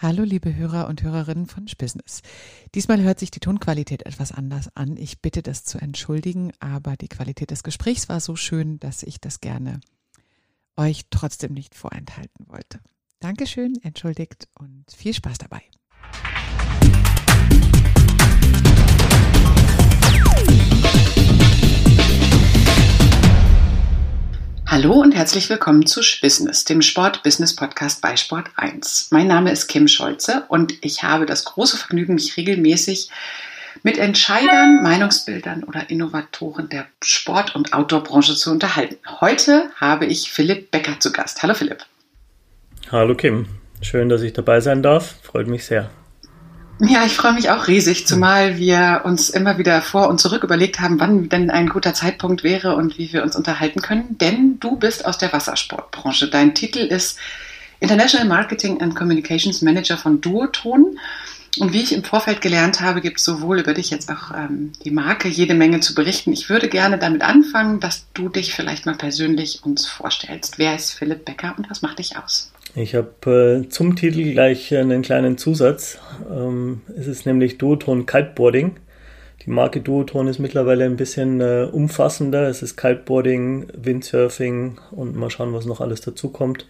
Hallo, liebe Hörer und Hörerinnen von Business. Diesmal hört sich die Tonqualität etwas anders an. Ich bitte das zu entschuldigen, aber die Qualität des Gesprächs war so schön, dass ich das gerne euch trotzdem nicht vorenthalten wollte. Dankeschön, entschuldigt und viel Spaß dabei. Hallo und herzlich willkommen zu Business, dem Sport-Business-Podcast bei Sport 1. Mein Name ist Kim Scholze und ich habe das große Vergnügen, mich regelmäßig mit Entscheidern, Meinungsbildern oder Innovatoren der Sport- und Outdoor-Branche zu unterhalten. Heute habe ich Philipp Becker zu Gast. Hallo Philipp. Hallo Kim, schön, dass ich dabei sein darf. Freut mich sehr. Ja, ich freue mich auch riesig, zumal wir uns immer wieder vor und zurück überlegt haben, wann denn ein guter Zeitpunkt wäre und wie wir uns unterhalten können. Denn du bist aus der Wassersportbranche. Dein Titel ist International Marketing and Communications Manager von Duoton. Und wie ich im Vorfeld gelernt habe, gibt es sowohl über dich jetzt auch ähm, die Marke jede Menge zu berichten. Ich würde gerne damit anfangen, dass du dich vielleicht mal persönlich uns vorstellst. Wer ist Philipp Becker und was macht dich aus? Ich habe äh, zum Titel gleich einen kleinen Zusatz. Ähm, es ist nämlich Duoton Kiteboarding. Die Marke Duoton ist mittlerweile ein bisschen äh, umfassender. Es ist Kiteboarding, Windsurfing und mal schauen, was noch alles dazu kommt.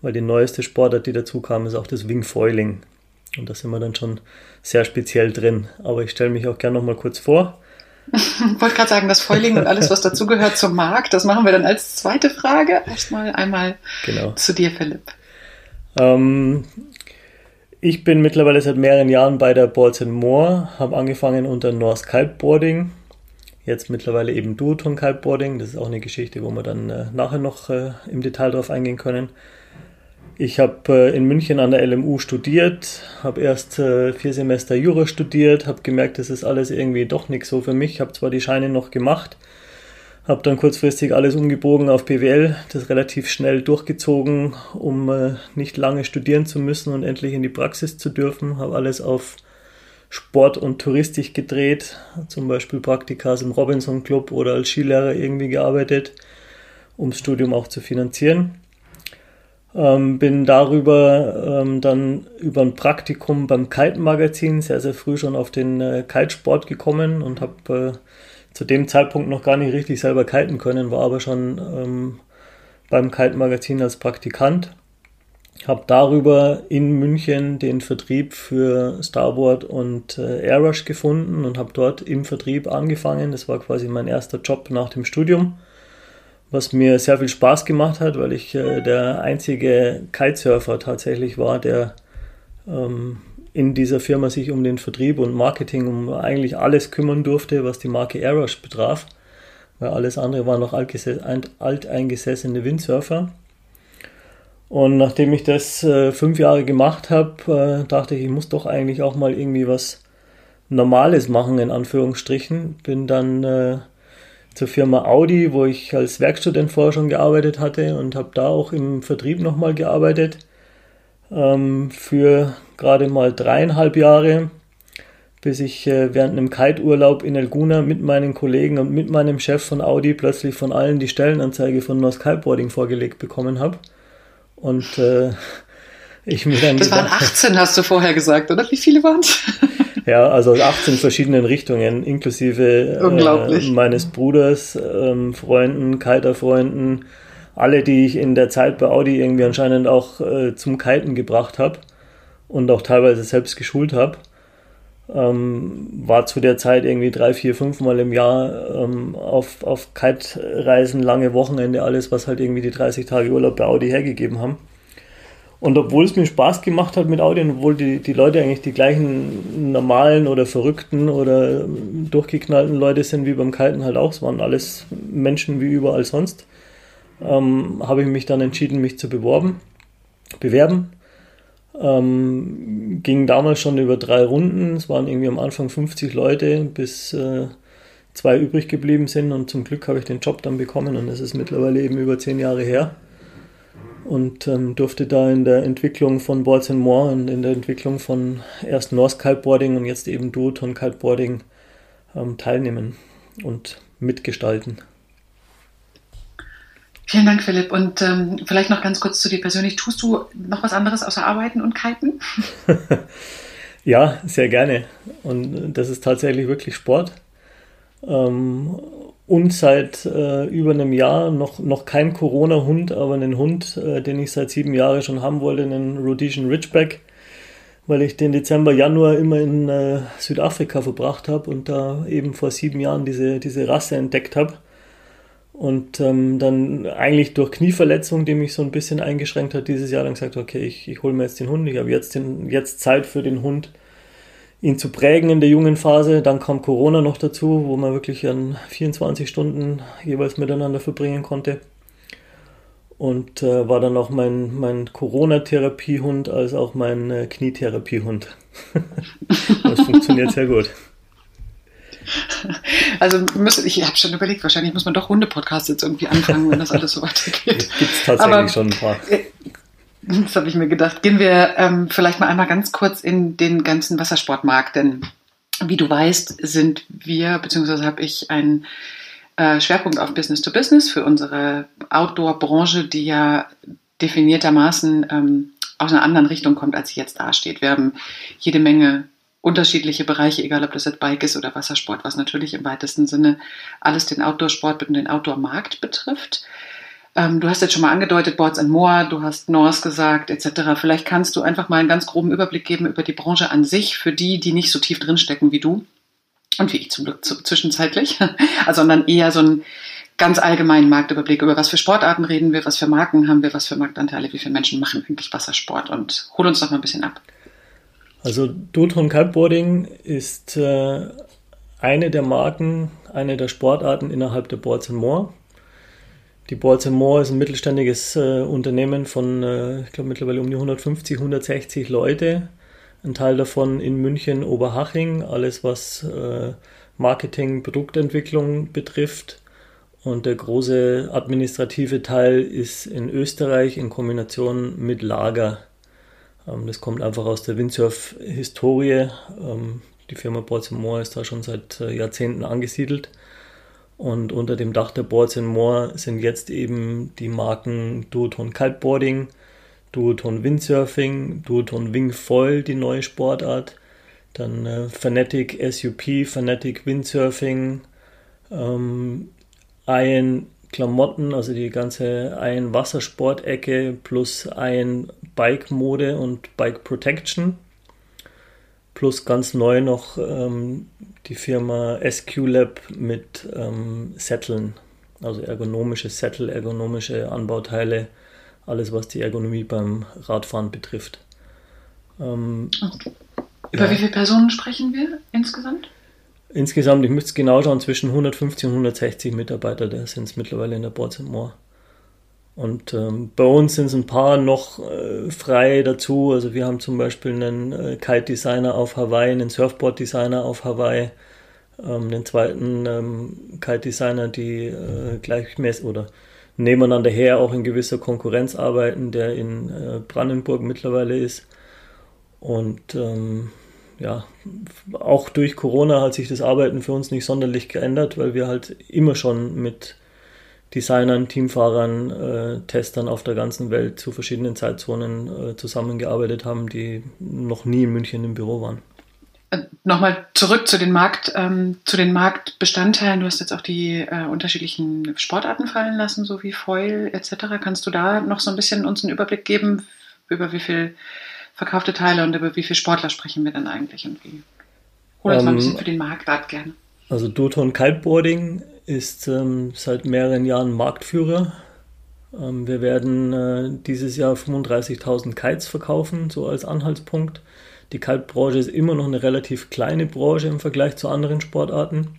Weil die neueste Sportart, die dazu kam, ist auch das Wingfoiling. Und da sind wir dann schon sehr speziell drin. Aber ich stelle mich auch gerne noch mal kurz vor. Ich wollte gerade sagen, das Foiling und alles, was dazugehört zum Markt, das machen wir dann als zweite Frage. Erstmal einmal genau. zu dir, Philipp. Ähm, ich bin mittlerweile seit mehreren Jahren bei der Balls Moore, habe angefangen unter North Kiteboarding, jetzt mittlerweile eben Duoton Kiteboarding. Das ist auch eine Geschichte, wo wir dann äh, nachher noch äh, im Detail drauf eingehen können. Ich habe äh, in München an der LMU studiert, habe erst äh, vier Semester Jura studiert, habe gemerkt, das ist alles irgendwie doch nichts so für mich. Habe zwar die Scheine noch gemacht, habe dann kurzfristig alles umgebogen auf BWL, das relativ schnell durchgezogen, um äh, nicht lange studieren zu müssen und endlich in die Praxis zu dürfen. Habe alles auf Sport und Touristik gedreht, zum Beispiel Praktikas im Robinson Club oder als Skilehrer irgendwie gearbeitet, um das Studium auch zu finanzieren. Ähm, bin darüber ähm, dann über ein Praktikum beim Kite-Magazin sehr, sehr früh schon auf den äh, Kitesport gekommen und habe äh, zu dem Zeitpunkt noch gar nicht richtig selber kiten können, war aber schon ähm, beim Kite-Magazin als Praktikant. Habe darüber in München den Vertrieb für Starboard und äh, Airrush gefunden und habe dort im Vertrieb angefangen. Das war quasi mein erster Job nach dem Studium, was mir sehr viel Spaß gemacht hat, weil ich äh, der einzige Kitesurfer tatsächlich war, der ähm, in dieser Firma sich um den Vertrieb und Marketing, um eigentlich alles kümmern durfte, was die Marke Aerosh betraf, weil alles andere waren noch alteingesessene Windsurfer. Und nachdem ich das äh, fünf Jahre gemacht habe, äh, dachte ich, ich muss doch eigentlich auch mal irgendwie was Normales machen, in Anführungsstrichen. Bin dann äh, zur Firma Audi, wo ich als Werkstudent vorher schon gearbeitet hatte und habe da auch im Vertrieb nochmal gearbeitet ähm, für gerade mal dreieinhalb Jahre, bis ich äh, während einem Kite-Urlaub in Elguna mit meinen Kollegen und mit meinem Chef von Audi plötzlich von allen die Stellenanzeige von North Kiteboarding vorgelegt bekommen habe. Und äh, ich mir dann. Das waren 18, hast du vorher gesagt, oder? Wie viele waren es? ja, also aus 18 verschiedenen Richtungen, inklusive äh, meines Bruders, ähm, Freunden, Kiter-Freunden, alle, die ich in der Zeit bei Audi irgendwie anscheinend auch äh, zum Kiten gebracht habe und auch teilweise selbst geschult habe. Ähm, war zu der Zeit irgendwie drei, vier, fünf Mal im Jahr ähm, auf, auf Kite-Reisen, lange Wochenende, alles, was halt irgendwie die 30 Tage Urlaub bei Audi hergegeben haben. Und obwohl es mir Spaß gemacht hat mit Audi und obwohl die, die Leute eigentlich die gleichen normalen oder verrückten oder durchgeknallten Leute sind wie beim Kiten halt auch, es waren alles Menschen wie überall sonst, ähm, habe ich mich dann entschieden, mich zu beworben, bewerben. Ähm, ging damals schon über drei Runden. Es waren irgendwie am Anfang 50 Leute, bis äh, zwei übrig geblieben sind. Und zum Glück habe ich den Job dann bekommen und es ist mittlerweile eben über zehn Jahre her. Und ähm, durfte da in der Entwicklung von Boards More und in der Entwicklung von erst North Kiteboarding und jetzt eben Duoton Kiteboarding ähm, teilnehmen und mitgestalten. Vielen Dank, Philipp. Und ähm, vielleicht noch ganz kurz zu dir persönlich. Tust du noch was anderes außer Arbeiten und Kiten? ja, sehr gerne. Und das ist tatsächlich wirklich Sport. Ähm, und seit äh, über einem Jahr noch, noch kein Corona-Hund, aber einen Hund, äh, den ich seit sieben Jahren schon haben wollte, einen Rhodesian Ridgeback, weil ich den Dezember, Januar immer in äh, Südafrika verbracht habe und da eben vor sieben Jahren diese, diese Rasse entdeckt habe und ähm, dann eigentlich durch Knieverletzung, die mich so ein bisschen eingeschränkt hat, dieses Jahr dann gesagt, okay, ich, ich hole mir jetzt den Hund, ich habe jetzt, jetzt Zeit für den Hund, ihn zu prägen in der jungen Phase. Dann kam Corona noch dazu, wo man wirklich an 24 Stunden jeweils miteinander verbringen konnte. Und äh, war dann auch mein, mein Corona-Therapiehund als auch mein äh, Knietherapiehund. das funktioniert sehr gut. Also müssen, ich habe schon überlegt, wahrscheinlich muss man doch Hunde-Podcasts jetzt irgendwie anfangen, wenn das alles so weitergeht. Gibt es tatsächlich Aber, schon ein paar. Äh, das habe ich mir gedacht. Gehen wir ähm, vielleicht mal einmal ganz kurz in den ganzen Wassersportmarkt, denn wie du weißt, sind wir, beziehungsweise habe ich einen äh, Schwerpunkt auf Business to Business für unsere Outdoor-Branche, die ja definiertermaßen ähm, aus einer anderen Richtung kommt, als sie jetzt dasteht. Wir haben jede Menge unterschiedliche Bereiche, egal ob das jetzt Bike ist oder Wassersport, was natürlich im weitesten Sinne alles den Outdoor-Sport und den Outdoor-Markt betrifft. Ähm, du hast jetzt schon mal angedeutet, Boards and More, du hast Norse gesagt, etc. Vielleicht kannst du einfach mal einen ganz groben Überblick geben über die Branche an sich, für die, die nicht so tief drinstecken wie du und wie ich zum Glück zwischenzeitlich, sondern eher so einen ganz allgemeinen Marktüberblick über was für Sportarten reden wir, was für Marken haben wir, was für Marktanteile, wie viele Menschen machen eigentlich Wassersport und hol uns doch mal ein bisschen ab. Also Duathlon Kiteboarding ist äh, eine der Marken, eine der Sportarten innerhalb der Boards More. Die Boards More ist ein mittelständiges äh, Unternehmen von, äh, ich glaube mittlerweile um die 150, 160 Leute. Ein Teil davon in München, Oberhaching, alles was äh, Marketing, Produktentwicklung betrifft. Und der große administrative Teil ist in Österreich in Kombination mit Lager. Ähm, das kommt einfach aus der Windsurf-Historie. Ähm, die Firma Boards More ist da schon seit äh, Jahrzehnten angesiedelt. Und unter dem Dach der Boards More sind jetzt eben die Marken Duoton Kiteboarding, Duoton Windsurfing, Duoton Wingfoil, die neue Sportart, dann äh, Fanatic SUP, Fanatic Windsurfing, ähm, Iron Klamotten, also die ganze Iron Wassersportecke plus Iron Bike Mode und Bike Protection. Plus ganz neu noch ähm, die Firma SQ Lab mit ähm, Sätteln, also ergonomische Sättel, ergonomische Anbauteile, alles was die Ergonomie beim Radfahren betrifft. Ähm, okay. Über ja. wie viele Personen sprechen wir insgesamt? Insgesamt, ich müsste es genau schauen, zwischen 150 und 160 Mitarbeiter, da sind es mittlerweile in der Boards More. Und ähm, bei uns sind es ein paar noch äh, frei dazu. Also wir haben zum Beispiel einen äh, Kite-Designer auf Hawaii, einen Surfboard-Designer auf Hawaii, ähm, den zweiten ähm, Kite-Designer, die äh, gleichmäßig oder nebeneinander her auch in gewisser Konkurrenz arbeiten, der in äh, Brandenburg mittlerweile ist. Und ähm, ja, auch durch Corona hat sich das Arbeiten für uns nicht sonderlich geändert, weil wir halt immer schon mit Designern, Teamfahrern, äh, Testern auf der ganzen Welt zu verschiedenen Zeitzonen äh, zusammengearbeitet haben, die noch nie in München im Büro waren. Äh, nochmal zurück zu den Markt, ähm, zu den Marktbestandteilen. Du hast jetzt auch die äh, unterschiedlichen Sportarten fallen lassen, so wie Foil etc. Kannst du da noch so ein bisschen uns einen Überblick geben, über wie viel verkaufte Teile und über wie viele Sportler sprechen wir denn eigentlich und wie? Hol uns ähm, mal ein bisschen ähm, für den Markt ab gerne. Also Duton Kiteboarding ist ähm, seit mehreren Jahren Marktführer. Ähm, wir werden äh, dieses Jahr 35.000 Kites verkaufen, so als Anhaltspunkt. Die Kitebranche ist immer noch eine relativ kleine Branche im Vergleich zu anderen Sportarten.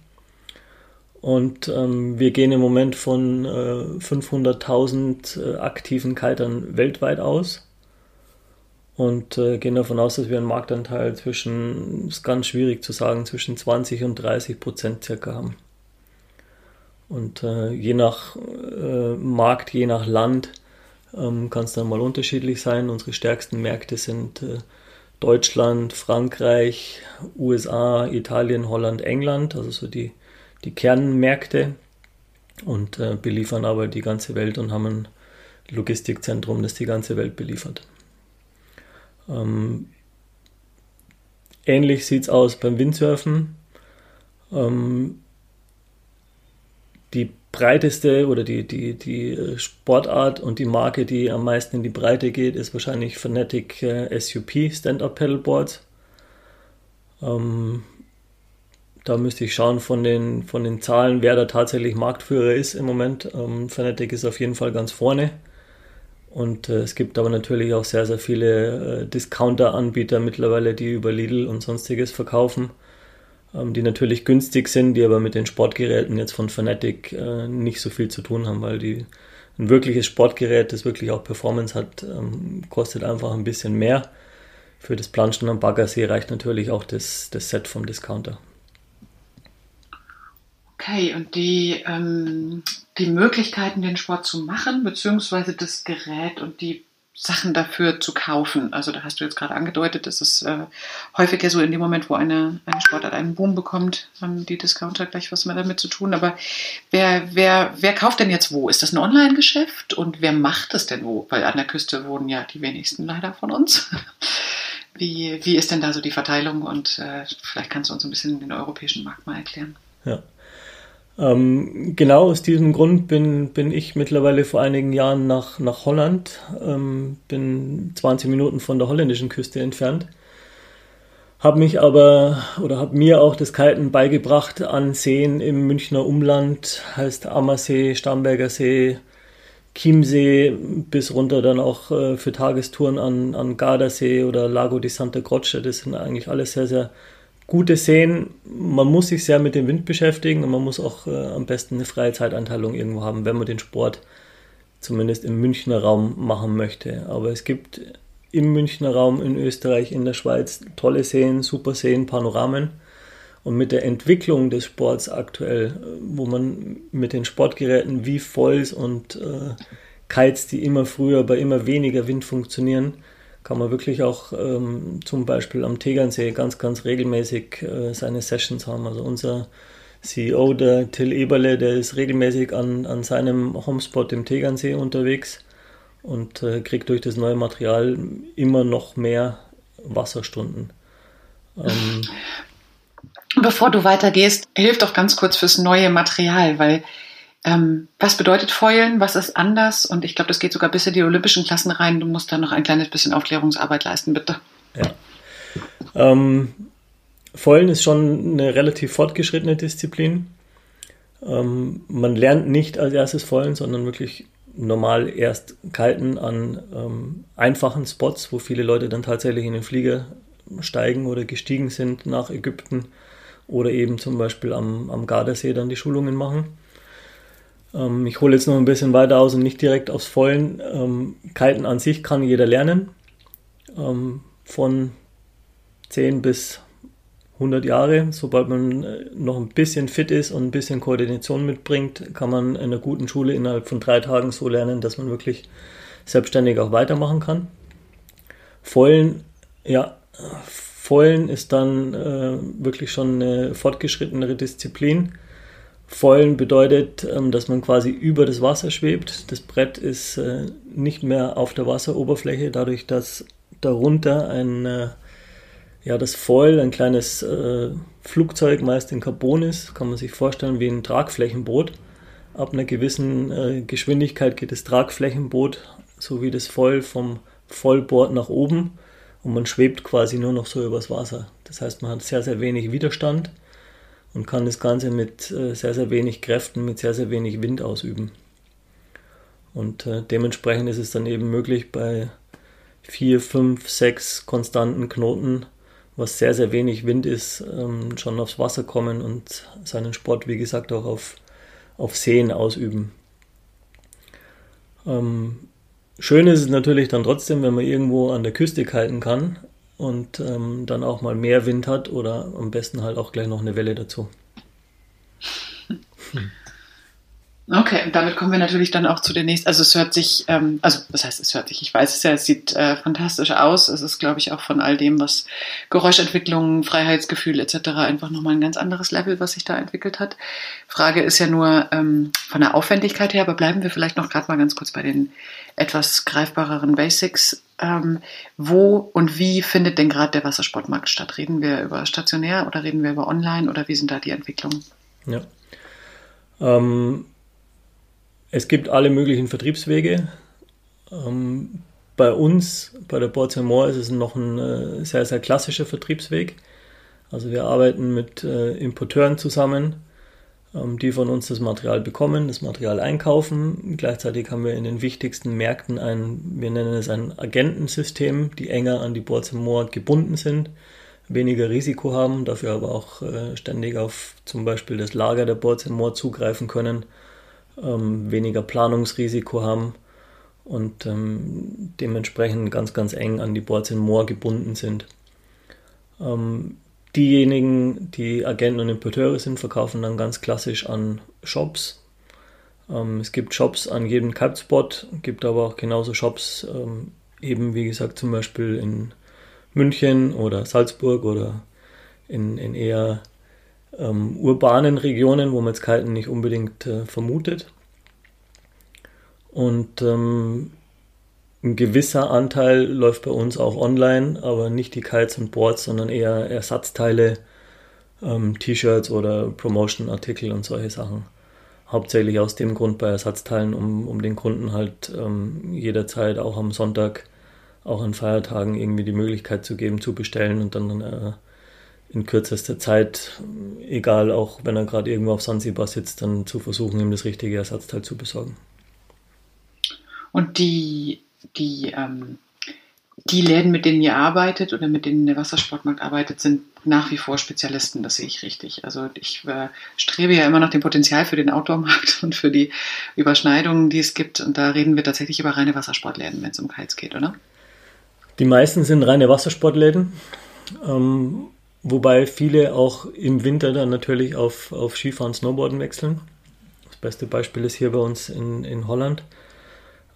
Und ähm, wir gehen im Moment von äh, 500.000 äh, aktiven Kitern weltweit aus und äh, gehen davon aus, dass wir einen Marktanteil zwischen, ist ganz schwierig zu sagen, zwischen 20 und 30 Prozent circa haben. Und äh, je nach äh, Markt, je nach Land ähm, kann es dann mal unterschiedlich sein. Unsere stärksten Märkte sind äh, Deutschland, Frankreich, USA, Italien, Holland, England, also so die, die Kernmärkte. und äh, beliefern aber die ganze Welt und haben ein Logistikzentrum, das die ganze Welt beliefert. Ähm, ähnlich sieht es aus beim Windsurfen. Ähm, die breiteste oder die, die, die Sportart und die Marke, die am meisten in die Breite geht, ist wahrscheinlich Fnatic äh, SUP Stand-Up Paddleboards. Ähm, da müsste ich schauen von den, von den Zahlen, wer da tatsächlich Marktführer ist im Moment. Ähm, Fnatic ist auf jeden Fall ganz vorne. Und äh, es gibt aber natürlich auch sehr, sehr viele äh, Discounter-Anbieter mittlerweile, die über Lidl und sonstiges verkaufen, ähm, die natürlich günstig sind, die aber mit den Sportgeräten jetzt von Fanatic äh, nicht so viel zu tun haben, weil die ein wirkliches Sportgerät, das wirklich auch Performance hat, ähm, kostet einfach ein bisschen mehr. Für das Planschen am Baggersee reicht natürlich auch das, das Set vom Discounter. Okay, und die, ähm, die Möglichkeiten, den Sport zu machen, beziehungsweise das Gerät und die Sachen dafür zu kaufen. Also da hast du jetzt gerade angedeutet, das ist äh, häufiger so in dem Moment, wo eine, eine Sportart einen Boom bekommt, haben die Discounter gleich was mehr damit zu tun. Aber wer, wer, wer kauft denn jetzt wo? Ist das ein Online-Geschäft und wer macht es denn wo? Weil an der Küste wohnen ja die wenigsten leider von uns. Wie, wie ist denn da so die Verteilung und äh, vielleicht kannst du uns ein bisschen den europäischen Markt mal erklären? Ja. Ähm, genau aus diesem Grund bin, bin ich mittlerweile vor einigen Jahren nach, nach Holland, ähm, bin 20 Minuten von der holländischen Küste entfernt, habe mich aber oder habe mir auch das Kiten beigebracht an Seen im Münchner Umland, heißt Ammersee, Starnberger See, Chiemsee bis runter dann auch äh, für Tagestouren an, an Gardasee oder Lago di Santa Croce. Das sind eigentlich alles sehr, sehr gute Seen, man muss sich sehr mit dem Wind beschäftigen und man muss auch äh, am besten eine freie Zeitanteilung irgendwo haben, wenn man den Sport zumindest im Münchner Raum machen möchte. Aber es gibt im Münchner Raum, in Österreich, in der Schweiz tolle Seen, super Seen, Panoramen. Und mit der Entwicklung des Sports aktuell, wo man mit den Sportgeräten wie Foils und äh, Kites, die immer früher bei immer weniger Wind funktionieren, kann man wirklich auch ähm, zum Beispiel am Tegernsee ganz, ganz regelmäßig äh, seine Sessions haben. Also unser CEO, der Till Eberle, der ist regelmäßig an, an seinem Homespot im Tegernsee unterwegs und äh, kriegt durch das neue Material immer noch mehr Wasserstunden. Ähm, Bevor du weitergehst, hilf doch ganz kurz fürs neue Material, weil ähm, was bedeutet Feulen? Was ist anders? Und ich glaube, das geht sogar bis in die olympischen Klassen rein. Du musst da noch ein kleines bisschen Aufklärungsarbeit leisten, bitte. Ja. Ähm, Feulen ist schon eine relativ fortgeschrittene Disziplin. Ähm, man lernt nicht als erstes Feulen, sondern wirklich normal erst kalten an ähm, einfachen Spots, wo viele Leute dann tatsächlich in den Flieger steigen oder gestiegen sind nach Ägypten oder eben zum Beispiel am, am Gardasee dann die Schulungen machen. Ähm, ich hole jetzt noch ein bisschen weiter aus und nicht direkt aufs Vollen. Ähm, Kiten an sich kann jeder lernen. Ähm, von 10 bis 100 Jahre. Sobald man äh, noch ein bisschen fit ist und ein bisschen Koordination mitbringt, kann man in einer guten Schule innerhalb von drei Tagen so lernen, dass man wirklich selbstständig auch weitermachen kann. Vollen, ja, Vollen ist dann äh, wirklich schon eine fortgeschrittenere Disziplin. Vollen bedeutet, ähm, dass man quasi über das Wasser schwebt. Das Brett ist äh, nicht mehr auf der Wasseroberfläche, dadurch, dass darunter ein, äh, ja, das Foil, ein kleines äh, Flugzeug, meist in Carbon ist, kann man sich vorstellen wie ein Tragflächenboot. Ab einer gewissen Geschwindigkeit geht das Tragflächenboot sowie das Foil vom Vollbord nach oben und man schwebt quasi nur noch so übers Wasser. Das heißt, man hat sehr, sehr wenig Widerstand und kann das Ganze mit äh, sehr, sehr wenig Kräften, mit sehr, sehr wenig Wind ausüben. Und äh, dementsprechend ist es dann eben möglich, bei vier, fünf, sechs konstanten Knoten, was sehr, sehr wenig Wind ist, ähm, schon aufs Wasser kommen und seinen Sport, wie gesagt, auch auf, auf Seen ausüben. Ähm, schön ist es natürlich dann trotzdem, wenn man irgendwo an der Küste kiten kann, und ähm, dann auch mal mehr Wind hat oder am besten halt auch gleich noch eine Welle dazu. Okay, und damit kommen wir natürlich dann auch zu der nächsten. Also es hört sich, ähm, also was heißt es hört sich? Ich weiß es ja, es sieht äh, fantastisch aus. Es ist, glaube ich, auch von all dem, was Geräuschentwicklung, Freiheitsgefühl etc. einfach nochmal ein ganz anderes Level, was sich da entwickelt hat. Frage ist ja nur ähm, von der Aufwendigkeit her, aber bleiben wir vielleicht noch gerade mal ganz kurz bei den etwas greifbareren Basics. Ähm, wo und wie findet denn gerade der Wassersportmarkt statt? Reden wir über stationär oder reden wir über online oder wie sind da die Entwicklungen? Ja. Ähm, es gibt alle möglichen Vertriebswege. Ähm, bei uns, bei der Moor, ist es noch ein äh, sehr, sehr klassischer Vertriebsweg. Also wir arbeiten mit äh, Importeuren zusammen, ähm, die von uns das Material bekommen, das Material einkaufen. Gleichzeitig haben wir in den wichtigsten Märkten ein, wir nennen es ein Agentensystem, die enger an die Moor gebunden sind, weniger Risiko haben, dafür aber auch äh, ständig auf zum Beispiel das Lager der Moor zugreifen können ähm, weniger Planungsrisiko haben und ähm, dementsprechend ganz, ganz eng an die Boards in Moor gebunden sind. Ähm, diejenigen, die Agenten und Importeure sind, verkaufen dann ganz klassisch an Shops. Ähm, es gibt Shops an jedem Kite-Spot, gibt aber auch genauso Shops, ähm, eben wie gesagt zum Beispiel in München oder Salzburg oder in, in eher ähm, urbanen Regionen, wo man jetzt Kiten nicht unbedingt äh, vermutet. Und ähm, ein gewisser Anteil läuft bei uns auch online, aber nicht die Kites und Boards, sondern eher Ersatzteile, ähm, T-Shirts oder Promotion-Artikel und solche Sachen. Hauptsächlich aus dem Grund bei Ersatzteilen, um, um den Kunden halt ähm, jederzeit auch am Sonntag, auch an Feiertagen irgendwie die Möglichkeit zu geben, zu bestellen und dann äh, in kürzester Zeit, egal auch wenn er gerade irgendwo auf Sansibar sitzt, dann zu versuchen, ihm das richtige Ersatzteil zu besorgen. Und die, die, ähm, die Läden, mit denen ihr arbeitet oder mit denen der Wassersportmarkt arbeitet, sind nach wie vor Spezialisten, das sehe ich richtig. Also ich äh, strebe ja immer nach dem Potenzial für den Outdoor-Markt und für die Überschneidungen, die es gibt. Und da reden wir tatsächlich über reine Wassersportläden, wenn es um Kites geht, oder? Die meisten sind reine Wassersportläden. Ähm, Wobei viele auch im Winter dann natürlich auf, auf Skifahren, Snowboarden wechseln. Das beste Beispiel ist hier bei uns in, in Holland.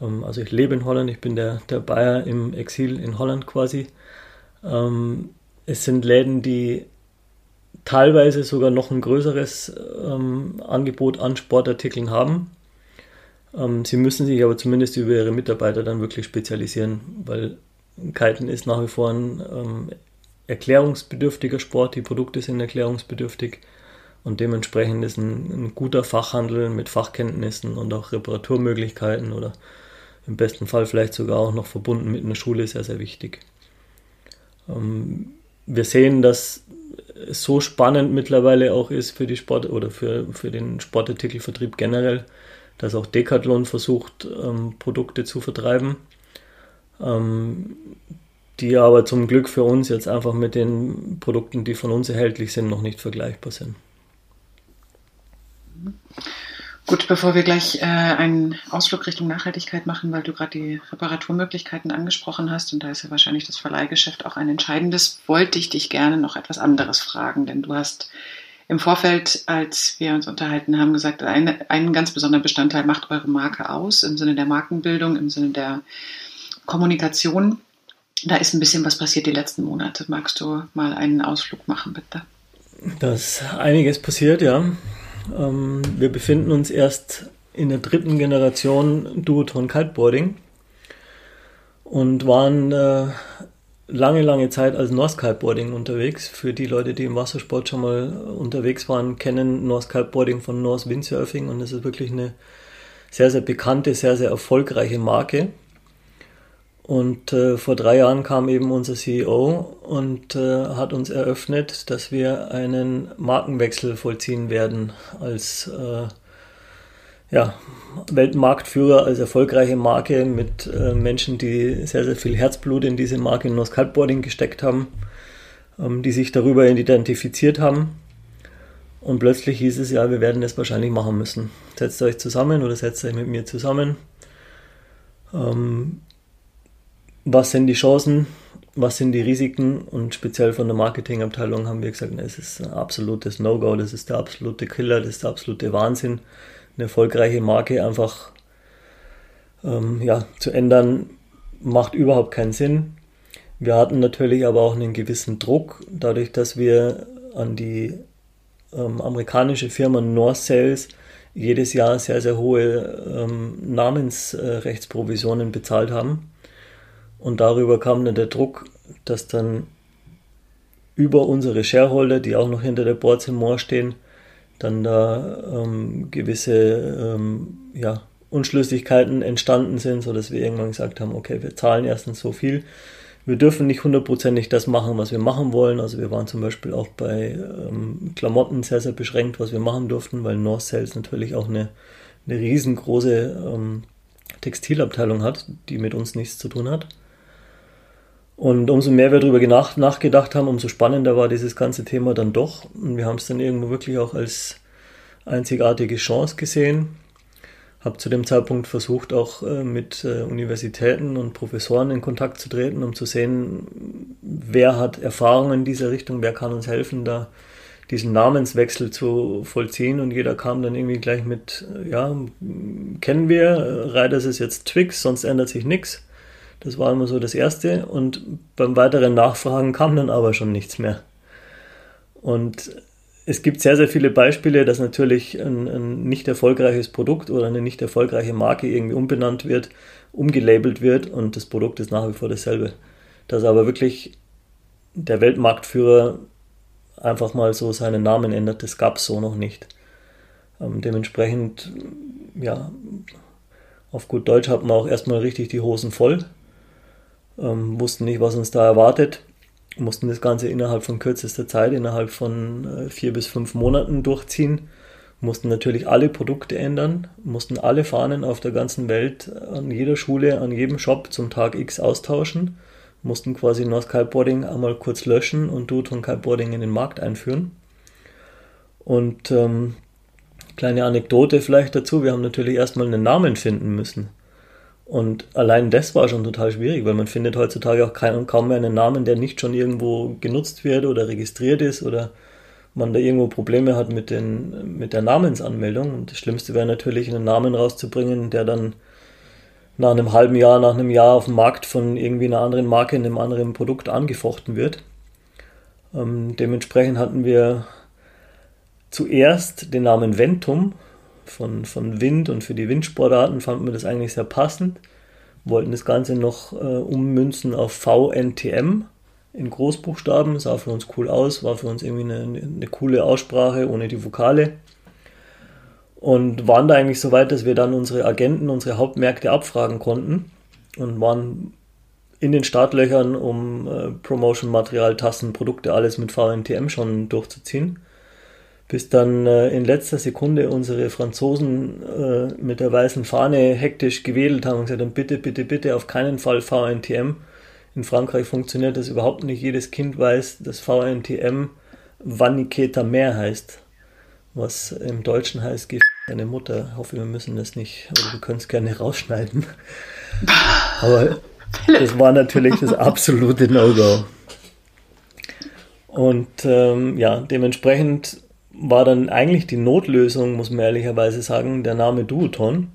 Ähm, also ich lebe in Holland, ich bin der, der Bayer im Exil in Holland quasi. Ähm, es sind Läden, die teilweise sogar noch ein größeres ähm, Angebot an Sportartikeln haben. sie müssen sich aber zumindest über ihre Mitarbeiter dann wirklich spezialisieren, weil Kiten ist nach wie vor ein erklärungsbedürftiger Sport, die Produkte sind erklärungsbedürftig und dementsprechend ist ein, ein, guter Fachhandel mit Fachkenntnissen und auch Reparaturmöglichkeiten oder im besten Fall vielleicht sogar auch noch verbunden mit einer Schule sehr, sehr wichtig. Ähm, wir sehen, dass es so spannend mittlerweile auch ist für die Sport oder für, für den Sportartikelvertrieb generell, dass auch Decathlon versucht, ähm, Produkte zu vertreiben. Die aber zum Glück für uns jetzt einfach mit den Produkten, die von uns erhältlich sind, noch nicht vergleichbar sind. Gut, bevor wir gleich äh, einen Ausflug Richtung Nachhaltigkeit machen, weil du gerade die Reparaturmöglichkeiten angesprochen hast und da ist ja wahrscheinlich das Verleihgeschäft auch ein entscheidendes, wollte ich dich gerne noch etwas anderes fragen, denn du hast im Vorfeld, als wir uns unterhalten haben, gesagt, eine, einen ganz besonderen Bestandteil macht eure Marke aus, im Sinne der Markenbildung, im Sinne der Kommunikation. Da ist ein bisschen was passiert die letzten Monate. Magst du mal einen Ausflug machen, bitte? Da ist einiges passiert, ja. Ähm, wir befinden uns erst in der dritten Generation Duoton Kiteboarding und waren äh, lange, lange Zeit als North Kiteboarding unterwegs. Für die Leute, die im Wassersport schon mal unterwegs waren, kennen North Kiteboarding von North Windsurfing und es ist wirklich eine sehr, sehr bekannte, sehr, sehr erfolgreiche Marke. Und äh, vor drei Jahren kam eben unser CEO und äh, hat uns eröffnet, dass wir einen Markenwechsel vollziehen werden als äh, ja, Weltmarktführer, als erfolgreiche Marke mit äh, Menschen, die sehr, sehr viel Herzblut in diese Marke in Skateboarding gesteckt haben, ähm, die sich darüber identifiziert haben. Und plötzlich hieß es ja, wir werden das wahrscheinlich machen müssen. Setzt euch zusammen oder setzt euch mit mir zusammen. Ähm, was sind die Chancen, was sind die Risiken und speziell von der Marketingabteilung haben wir gesagt, es ist ein absolutes No-Go, das ist der absolute Killer, das ist der absolute Wahnsinn. eine erfolgreiche Marke einfach ähm, ja, zu ändern, macht überhaupt keinen Sinn. Wir hatten natürlich aber auch einen gewissen Druck, dadurch, dass wir an die ähm, amerikanische Firma North Sales jedes Jahr sehr, sehr hohe ähm, Namensrechtsprovisionen bezahlt haben. Und darüber kam dann der Druck, dass dann über unsere Shareholder, die auch noch hinter der Boards Moor stehen, dann da ähm, gewisse ähm, ja, Unschlüssigkeiten entstanden sind, sodass wir irgendwann gesagt haben, okay, wir zahlen erstens so viel. Wir dürfen nicht hundertprozentig das machen, was wir machen wollen. Also wir waren zum Beispiel auch bei ähm, Klamotten sehr, sehr beschränkt, was wir machen durften, weil North Sales natürlich auch eine, eine riesengroße ähm, Textilabteilung hat, die mit uns nichts zu tun hat. Und umso mehr wir darüber nach, nachgedacht haben, umso spannender war dieses ganze Thema dann doch. Und wir haben es dann irgendwo wirklich auch als einzigartige Chance gesehen. Habe zu dem Zeitpunkt versucht, auch äh, mit äh, Universitäten und Professoren in Kontakt zu treten, um zu sehen, wer hat Erfahrung in dieser Richtung, wer kann uns helfen, da diesen Namenswechsel zu vollziehen. Und jeder kam dann irgendwie gleich mit, äh, ja, kennen wir, Reiters ist jetzt Twix, sonst ändert sich nichts das war immer so das Erste. Und beim weiteren Nachfragen kam dann aber schon nichts mehr. Und es gibt sehr, sehr viele Beispiele, dass natürlich ein, ein, nicht erfolgreiches Produkt oder eine nicht erfolgreiche Marke irgendwie umbenannt wird, umgelabelt wird und das Produkt ist nach wie vor dasselbe. Dass aber wirklich der Weltmarktführer einfach mal so seinen Namen ändert, das gab es so noch nicht. Ähm, dementsprechend, ja, auf gut Deutsch hat man auch erstmal richtig die Hosen voll ähm, wussten nicht, was uns da erwartet, mussten das Ganze innerhalb von kürzester Zeit, innerhalb von äh, vier bis fünf Monaten durchziehen, mussten natürlich alle Produkte ändern, mussten alle Fahnen auf der ganzen Welt an jeder Schule, an jedem Shop zum Tag X austauschen, mussten quasi North Kiteboarding einmal kurz löschen und Duotron Kiteboarding in den Markt einführen. Und ähm, kleine Anekdote vielleicht dazu, wir haben natürlich erstmal einen Namen finden müssen. Und allein das war schon total schwierig, weil man findet heutzutage auch keinen, kaum mehr einen Namen, der nicht schon irgendwo genutzt wird oder registriert ist oder man da irgendwo Probleme hat mit, den, mit der Namensanmeldung. Und das Schlimmste wäre natürlich, einen Namen rauszubringen, der dann nach einem halben Jahr, nach einem Jahr auf dem Markt von irgendwie einer anderen Marke, in einem anderen Produkt angefochten wird. Ähm, dementsprechend hatten wir zuerst den Namen Ventum von, von Wind und für die Windsportarten fanden wir das eigentlich sehr passend. Wollten das Ganze noch äh, ummünzen auf VNTM in Großbuchstaben, sah für uns cool aus, war für uns irgendwie eine, eine coole Aussprache ohne die Vokale. Und waren da eigentlich so weit, dass wir dann unsere Agenten, unsere Hauptmärkte abfragen konnten und waren in den Startlöchern, um äh, Promotion-Material, Tassen, Produkte, alles mit VNTM schon durchzuziehen bis dann äh, in letzter Sekunde unsere Franzosen äh, mit der weißen Fahne hektisch gewedelt haben und gesagt haben, bitte, bitte, bitte, auf keinen Fall VNTM. In Frankreich funktioniert das überhaupt nicht. Jedes Kind weiß, dass VNTM Vaniketa Meer heißt. Was im Deutschen heißt, geh deine Mutter. Ich hoffe, wir müssen das nicht, oder wir können es gerne rausschneiden. Aber das war natürlich das absolute No-Go. Und ähm, ja, dementsprechend war dann eigentlich die Notlösung, muss man ehrlicherweise sagen, der Name Duoton.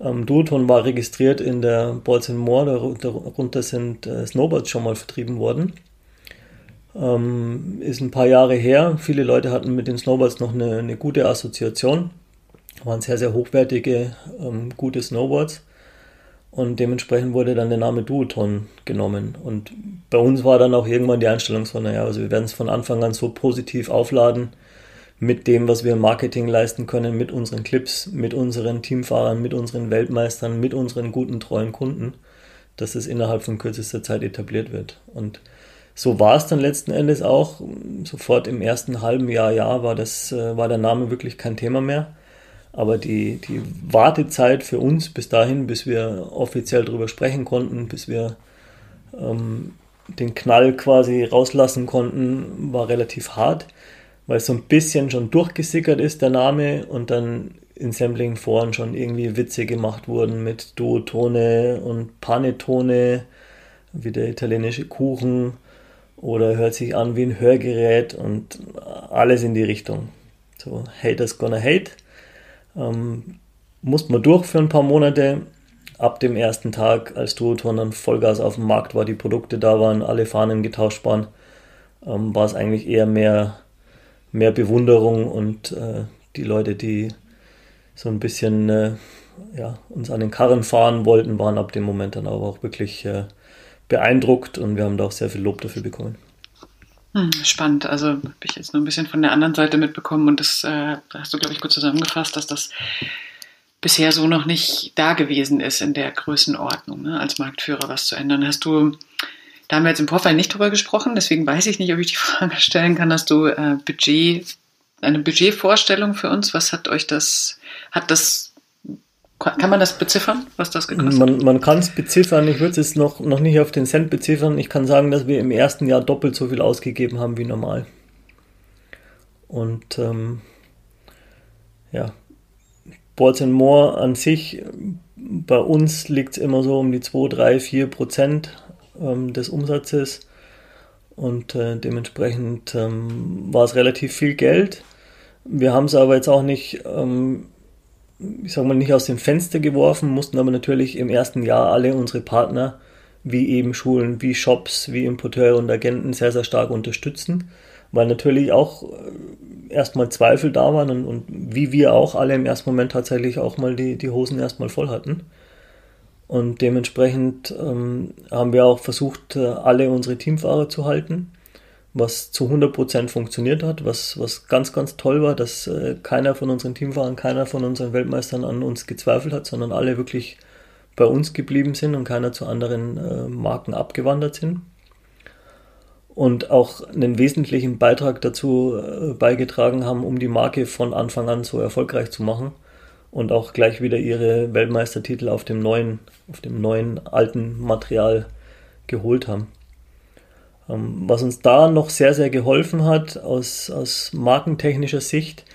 Ähm, Duoton war registriert in der Balls Moor, darunter sind äh, Snowboards schon mal vertrieben worden. Ähm, ist ein paar Jahre her. Viele Leute hatten mit den Snowboards noch eine, eine gute Assoziation. Waren sehr, sehr hochwertige, ähm, gute Snowboards. Und dementsprechend wurde dann der Name Duoton genommen. Und bei uns war dann auch irgendwann die Einstellung so, naja, also wir werden es von Anfang an so positiv aufladen, mit dem, was wir im Marketing leisten können, mit unseren Clips, mit unseren Teamfahrern, mit unseren Weltmeistern, mit unseren guten, treuen Kunden, dass es innerhalb von kürzester Zeit etabliert wird. Und so war es dann letzten Endes auch. Sofort im ersten halben Jahr, ja, war, das, äh, war der Name wirklich kein Thema mehr. Aber die, die Wartezeit für uns bis dahin, bis wir offiziell darüber sprechen konnten, bis wir ähm, den Knall quasi rauslassen konnten, war relativ hart weil so ein bisschen schon durchgesickert ist der Name und dann in Sampling-Foren schon irgendwie Witze gemacht wurden mit Duotone und Panettone, wie der italienische Kuchen oder hört sich an wie ein Hörgerät und alles in die Richtung. So, Haters gonna hate. Ähm, musste man durch für ein paar Monate. Ab dem ersten Tag, als Duoton dann Vollgas auf dem Markt war, die Produkte da waren, alle Fahnen getauscht waren, ähm, war es eigentlich eher mehr, mehr Bewunderung und äh, die Leute, die so ein bisschen äh, ja, uns an den Karren fahren wollten, waren ab dem Moment dann aber auch wirklich äh, beeindruckt und wir haben da auch sehr viel Lob dafür bekommen. Hm, spannend. Also habe ich jetzt nur ein bisschen von der anderen Seite mitbekommen und das äh, hast du, glaube ich, gut zusammengefasst, dass das bisher so noch nicht da gewesen ist in der Größenordnung, ne, als Marktführer was zu ändern. Hast du, da haben wir jetzt im Vorfall nicht drüber gesprochen, deswegen weiß ich nicht, ob ich die Frage stellen kann, hast du äh, Budget, eine Budgetvorstellung für uns? Was hat euch das, hat das kann man das beziffern, was das gekostet hat? Man, man kann es beziffern. Ich würde es noch, noch nicht auf den Cent beziffern. Ich kann sagen, dass wir im ersten Jahr doppelt so viel ausgegeben haben wie normal. Und ähm, ja, Boards and More an sich, bei uns liegt es immer so um die 2, 3, 4 Prozent ähm, des Umsatzes. Und äh, dementsprechend ähm, war es relativ viel Geld. Wir haben es aber jetzt auch nicht ähm, ich sag mal, nicht aus dem Fenster geworfen, mussten aber natürlich im ersten Jahr alle unsere Partner, wie eben Schulen, wie Shops, wie Importeure und Agenten sehr, sehr stark unterstützen, weil natürlich auch äh, erstmal Zweifel da waren und, und wie wir auch alle im ersten Moment tatsächlich auch mal die, die Hosen erstmal voll hatten. Und dementsprechend ähm, haben wir auch versucht, äh, alle unsere Teamfahrer zu halten was zu 100% funktioniert hat, was, was ganz, ganz toll war, dass äh, keiner von unseren Teamfahrern, keiner von unseren Weltmeistern an uns gezweifelt hat, sondern alle wirklich bei uns geblieben sind und keiner zu anderen äh, Marken abgewandert sind. Und auch einen wesentlichen Beitrag dazu äh, beigetragen haben, um die Marke von Anfang an so erfolgreich zu machen und auch gleich wieder ihre Weltmeistertitel auf dem neuen, auf dem neuen alten Material geholt haben. Ähm, was uns da noch sehr, sehr geholfen hat aus, aus markentechnischer Sicht,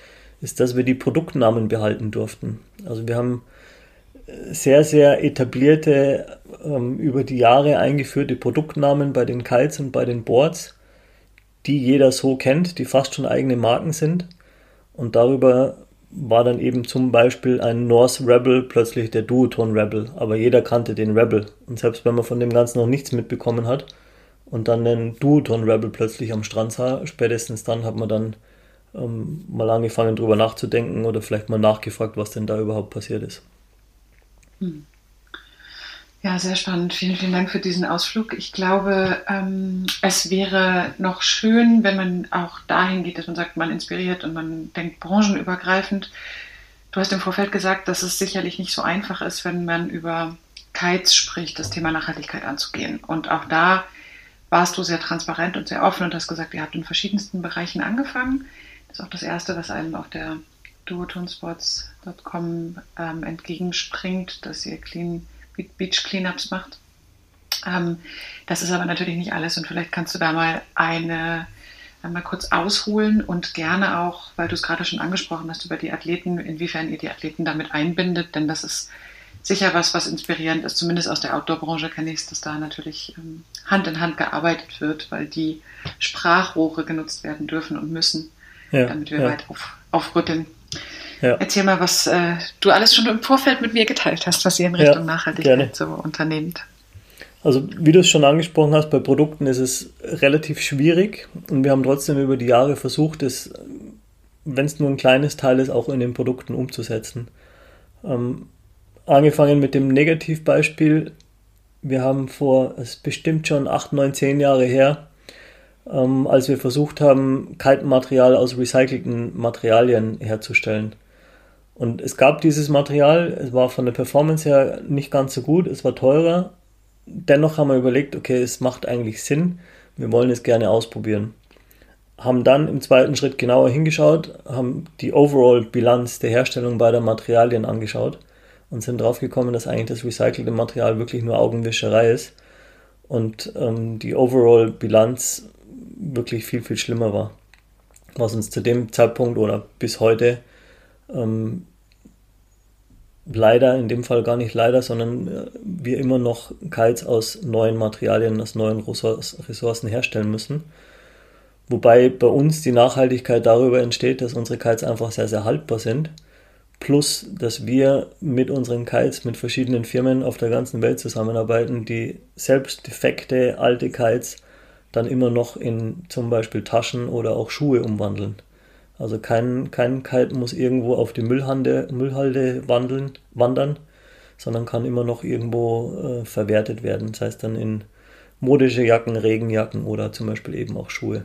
ist, dass wir die Produktnamen behalten durften. Also wir haben äh, sehr, sehr etablierte, ähm, über die Jahre eingeführte Produktnamen bei den Kites und bei den Boards, die jeder so kennt, die fast schon eigene Marken sind. Und darüber war dann eben zum Beispiel ein North Rebel plötzlich der Duoton Rebel, aber jeder kannte den Rebel. Und selbst wenn man von dem Ganzen noch nichts mitbekommen hat, und dann den Duoton Rebel plötzlich am Strand sah, spätestens dann hat man dann ähm, mal angefangen drüber nachzudenken oder vielleicht mal nachgefragt, was denn da überhaupt passiert ist. Hm. Ja, sehr spannend. Vielen, vielen Dank für diesen Ausflug. Ich glaube, ähm, es wäre noch schön, wenn man auch dahin geht, dass man sagt, man inspiriert und man denkt branchenübergreifend. Du hast im Vorfeld gesagt, dass es sicherlich nicht so einfach ist, wenn man über Kites spricht, das Thema Nachhaltigkeit anzugehen. Und auch da warst du sehr transparent und sehr offen und hast gesagt, ihr habt in verschiedensten Bereichen angefangen. Das ist auch das Erste, was einem auf der duotonsports.com ähm, entgegenspringt, dass ihr Clean Beach Cleanups macht. Ähm, das ist aber natürlich nicht alles und vielleicht kannst du da mal eine einmal kurz ausholen und gerne auch, weil du es gerade schon angesprochen hast, über die Athleten, inwiefern ihr die Athleten damit einbindet, denn das ist sicher was, was inspirierend ist. Zumindest aus der Outdoor-Branche kenne ich es, dass da natürlich ähm, Hand in Hand gearbeitet wird, weil die Sprachrohre genutzt werden dürfen und müssen, ja, damit wir ja. weit auf, aufrütteln. Ja. Erzähl mal, was äh, du alles schon im Vorfeld mit mir geteilt hast, was ihr in Richtung Nachhaltigkeit gerne. so unternehmt. Also wie du es schon angesprochen hast, bei Produkten ist es relativ schwierig und wir haben trotzdem über die Jahre versucht, es, wenn es nur ein kleines Teil ist, auch in den Produkten umzusetzen. Ähm, angefangen mit dem Negativbeispiel. Wir haben vor, es ist bestimmt schon 8, 9, 10 Jahre her, ähm, als wir versucht haben, Kaltmaterial aus recycelten Materialien herzustellen. Und es gab dieses Material, es war von der Performance her nicht ganz so gut, es war teurer. Dennoch haben wir überlegt, okay, es macht eigentlich Sinn, wir wollen es gerne ausprobieren. Haben dann im zweiten Schritt genauer hingeschaut, haben die Overall-Bilanz der Herstellung beider Materialien angeschaut und sind draufgekommen, dass eigentlich das recycelte Material wirklich nur Augenwischerei ist und ähm, die Overall-Bilanz wirklich viel, viel schlimmer war. Was uns zu dem Zeitpunkt oder bis heute ähm, leider, in dem Fall gar nicht leider, sondern äh, wir immer noch Kites aus neuen Materialien, aus neuen Ressourcen herstellen müssen. Wobei bei uns die Nachhaltigkeit darüber entsteht, dass unsere Kites einfach sehr, sehr haltbar sind Plus, dass wir mit unseren Kites mit verschiedenen Firmen auf der ganzen Welt zusammenarbeiten, die selbst defekte alte Kites dann immer noch in zum Beispiel Taschen oder auch Schuhe umwandeln. Also kein, kein Kite muss irgendwo auf die Müllhalde, Müllhalde wandeln, wandern, sondern kann immer noch irgendwo äh, verwertet werden. Das heißt dann in modische Jacken, Regenjacken oder zum Beispiel eben auch Schuhe.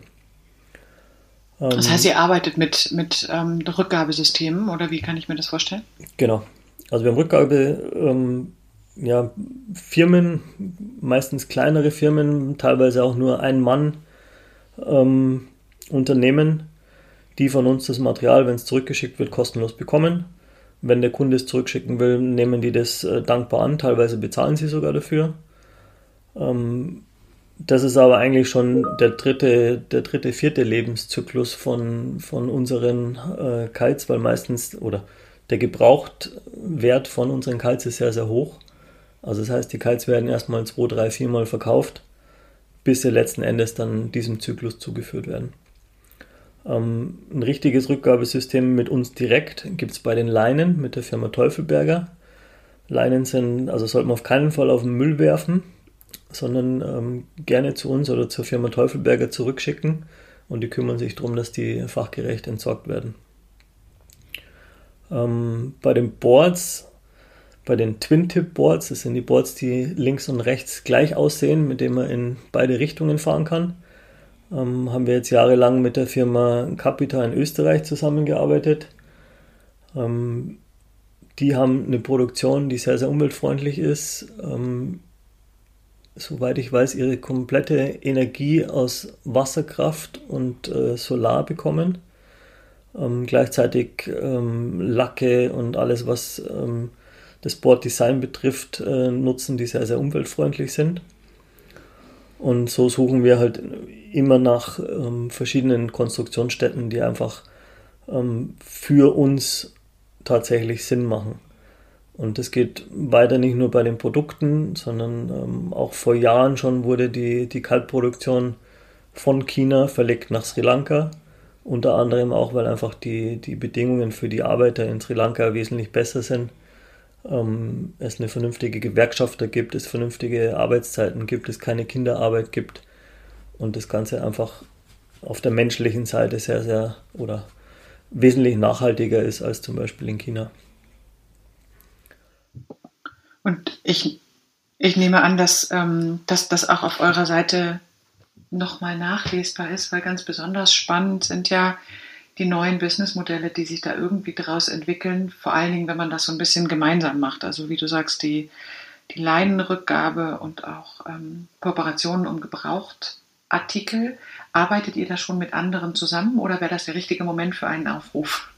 Das heißt, ihr arbeitet mit, mit ähm, Rückgabesystemen oder wie kann ich mir das vorstellen? Genau. Also wir haben Rückgabe, ähm, ja, Firmen, meistens kleinere Firmen, teilweise auch nur ein Mann ähm, Unternehmen, die von uns das Material, wenn es zurückgeschickt wird, kostenlos bekommen. Wenn der Kunde es zurückschicken will, nehmen die das äh, dankbar an, teilweise bezahlen sie sogar dafür. Ähm, das ist aber eigentlich schon der dritte, der dritte, vierte Lebenszyklus von, von unseren äh, Kites, weil meistens, oder der Gebrauchtwert von unseren Kites ist sehr, sehr hoch. Also das heißt, die Kites werden erstmal zwei, drei, viermal verkauft, bis sie letzten Endes dann diesem Zyklus zugeführt werden. Ähm, ein richtiges Rückgabesystem mit uns direkt gibt es bei den Leinen mit der Firma Teufelberger. Leinen sind, also sollte man auf keinen Fall auf den Müll werfen, sondern ähm, gerne zu uns oder zur Firma Teufelberger zurückschicken und die kümmern sich darum, dass die fachgerecht entsorgt werden. Ähm, bei den Boards, bei den Twin-Tip-Boards, das sind die Boards, die links und rechts gleich aussehen, mit denen man in beide Richtungen fahren kann, ähm, haben wir jetzt jahrelang mit der Firma Capita in Österreich zusammengearbeitet. Ähm, die haben eine Produktion, die sehr, sehr umweltfreundlich ist. Ähm, soweit ich weiß, ihre komplette Energie aus Wasserkraft und äh, Solar bekommen. Ähm, gleichzeitig ähm, Lacke und alles, was ähm, das Boarddesign betrifft, äh, nutzen, die sehr, sehr umweltfreundlich sind. Und so suchen wir halt immer nach ähm, verschiedenen Konstruktionsstätten, die einfach ähm, für uns tatsächlich Sinn machen. Und das geht weiter nicht nur bei den Produkten, sondern ähm, auch vor Jahren schon wurde die, die Kaltproduktion von China verlegt nach Sri Lanka. Unter anderem auch, weil einfach die, die Bedingungen für die Arbeiter in Sri Lanka wesentlich besser sind. Ähm, es eine vernünftige Gewerkschaft da gibt, es vernünftige Arbeitszeiten gibt, es keine Kinderarbeit gibt und das Ganze einfach auf der menschlichen Seite sehr, sehr oder wesentlich nachhaltiger ist als zum Beispiel in China. Und ich, ich nehme an, dass, ähm, dass das auch auf eurer Seite nochmal nachlesbar ist, weil ganz besonders spannend sind ja die neuen Businessmodelle, die sich da irgendwie daraus entwickeln, vor allen Dingen, wenn man das so ein bisschen gemeinsam macht. Also wie du sagst, die, die Leinenrückgabe und auch ähm, Kooperationen um Gebrauchtartikel. Arbeitet ihr da schon mit anderen zusammen oder wäre das der richtige Moment für einen Aufruf?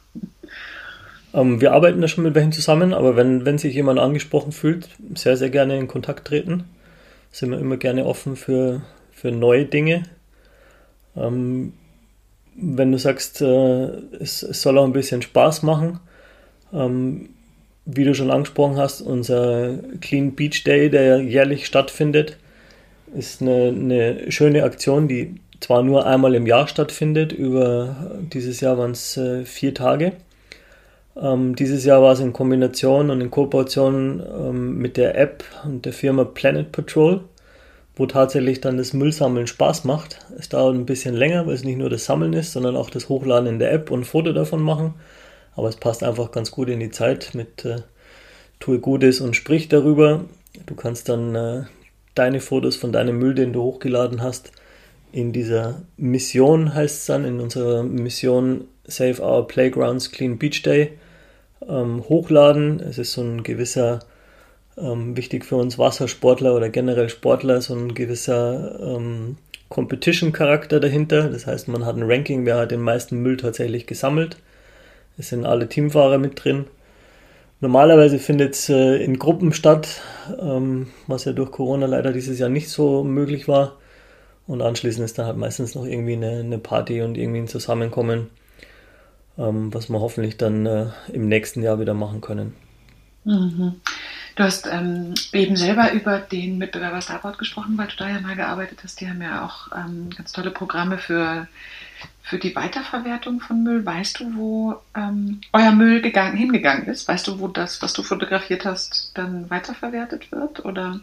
Ähm, wir arbeiten da schon mit welchen zusammen, aber wenn, wenn sich jemand angesprochen fühlt, sehr, sehr gerne in Kontakt treten. Sind wir immer gerne offen für, für neue Dinge. Ähm, wenn du sagst, äh, es, es, soll auch ein bisschen Spaß machen, ähm, wie du schon angesprochen hast, unser Clean Beach Day, der jährlich stattfindet, ist eine, eine schöne Aktion, die zwar nur einmal im Jahr stattfindet, über dieses Jahr waren es äh, vier Tage. Ähm, dieses Jahr war es in Kombination und in Kooperation ähm, mit der App und der Firma Planet Patrol, wo tatsächlich dann das Müllsammeln Spaß macht. Es dauert ein bisschen länger, weil es nicht nur das Sammeln ist, sondern auch das Hochladen in der App und Foto davon machen. Aber es passt einfach ganz gut in die Zeit mit äh, Tue Gutes und sprich darüber. Du kannst dann äh, deine Fotos von deinem Müll, den du hochgeladen hast, in dieser Mission heißt es dann, in unserer Mission Save Our Playgrounds Clean Beach Day ähm, hochladen. Es ist so ein gewisser, ähm, wichtig für uns Wassersportler oder generell Sportler, so ein gewisser ähm, Competition-Charakter dahinter. Das heißt, man hat ein Ranking, wer hat den meisten Müll tatsächlich gesammelt. Es sind alle Teamfahrer mit drin. Normalerweise findet es äh, in Gruppen statt, ähm, was ja durch Corona leider dieses Jahr nicht so möglich war. Und anschließend ist dann halt meistens noch irgendwie eine, eine Party und irgendwie ein Zusammenkommen ähm, was wir hoffentlich dann äh, im nächsten Jahr wieder machen können. Mhm. Du hast ähm, eben selber über den Mitbewerber Starboard gesprochen, weil du da ja mal gearbeitet hast. Die haben ja auch ähm, ganz tolle Programme für für die Weiterverwertung von Müll, weißt du, wo ähm, euer Müll gegangen, hingegangen ist? Weißt du, wo das, was du fotografiert hast, dann weiterverwertet wird? Oder?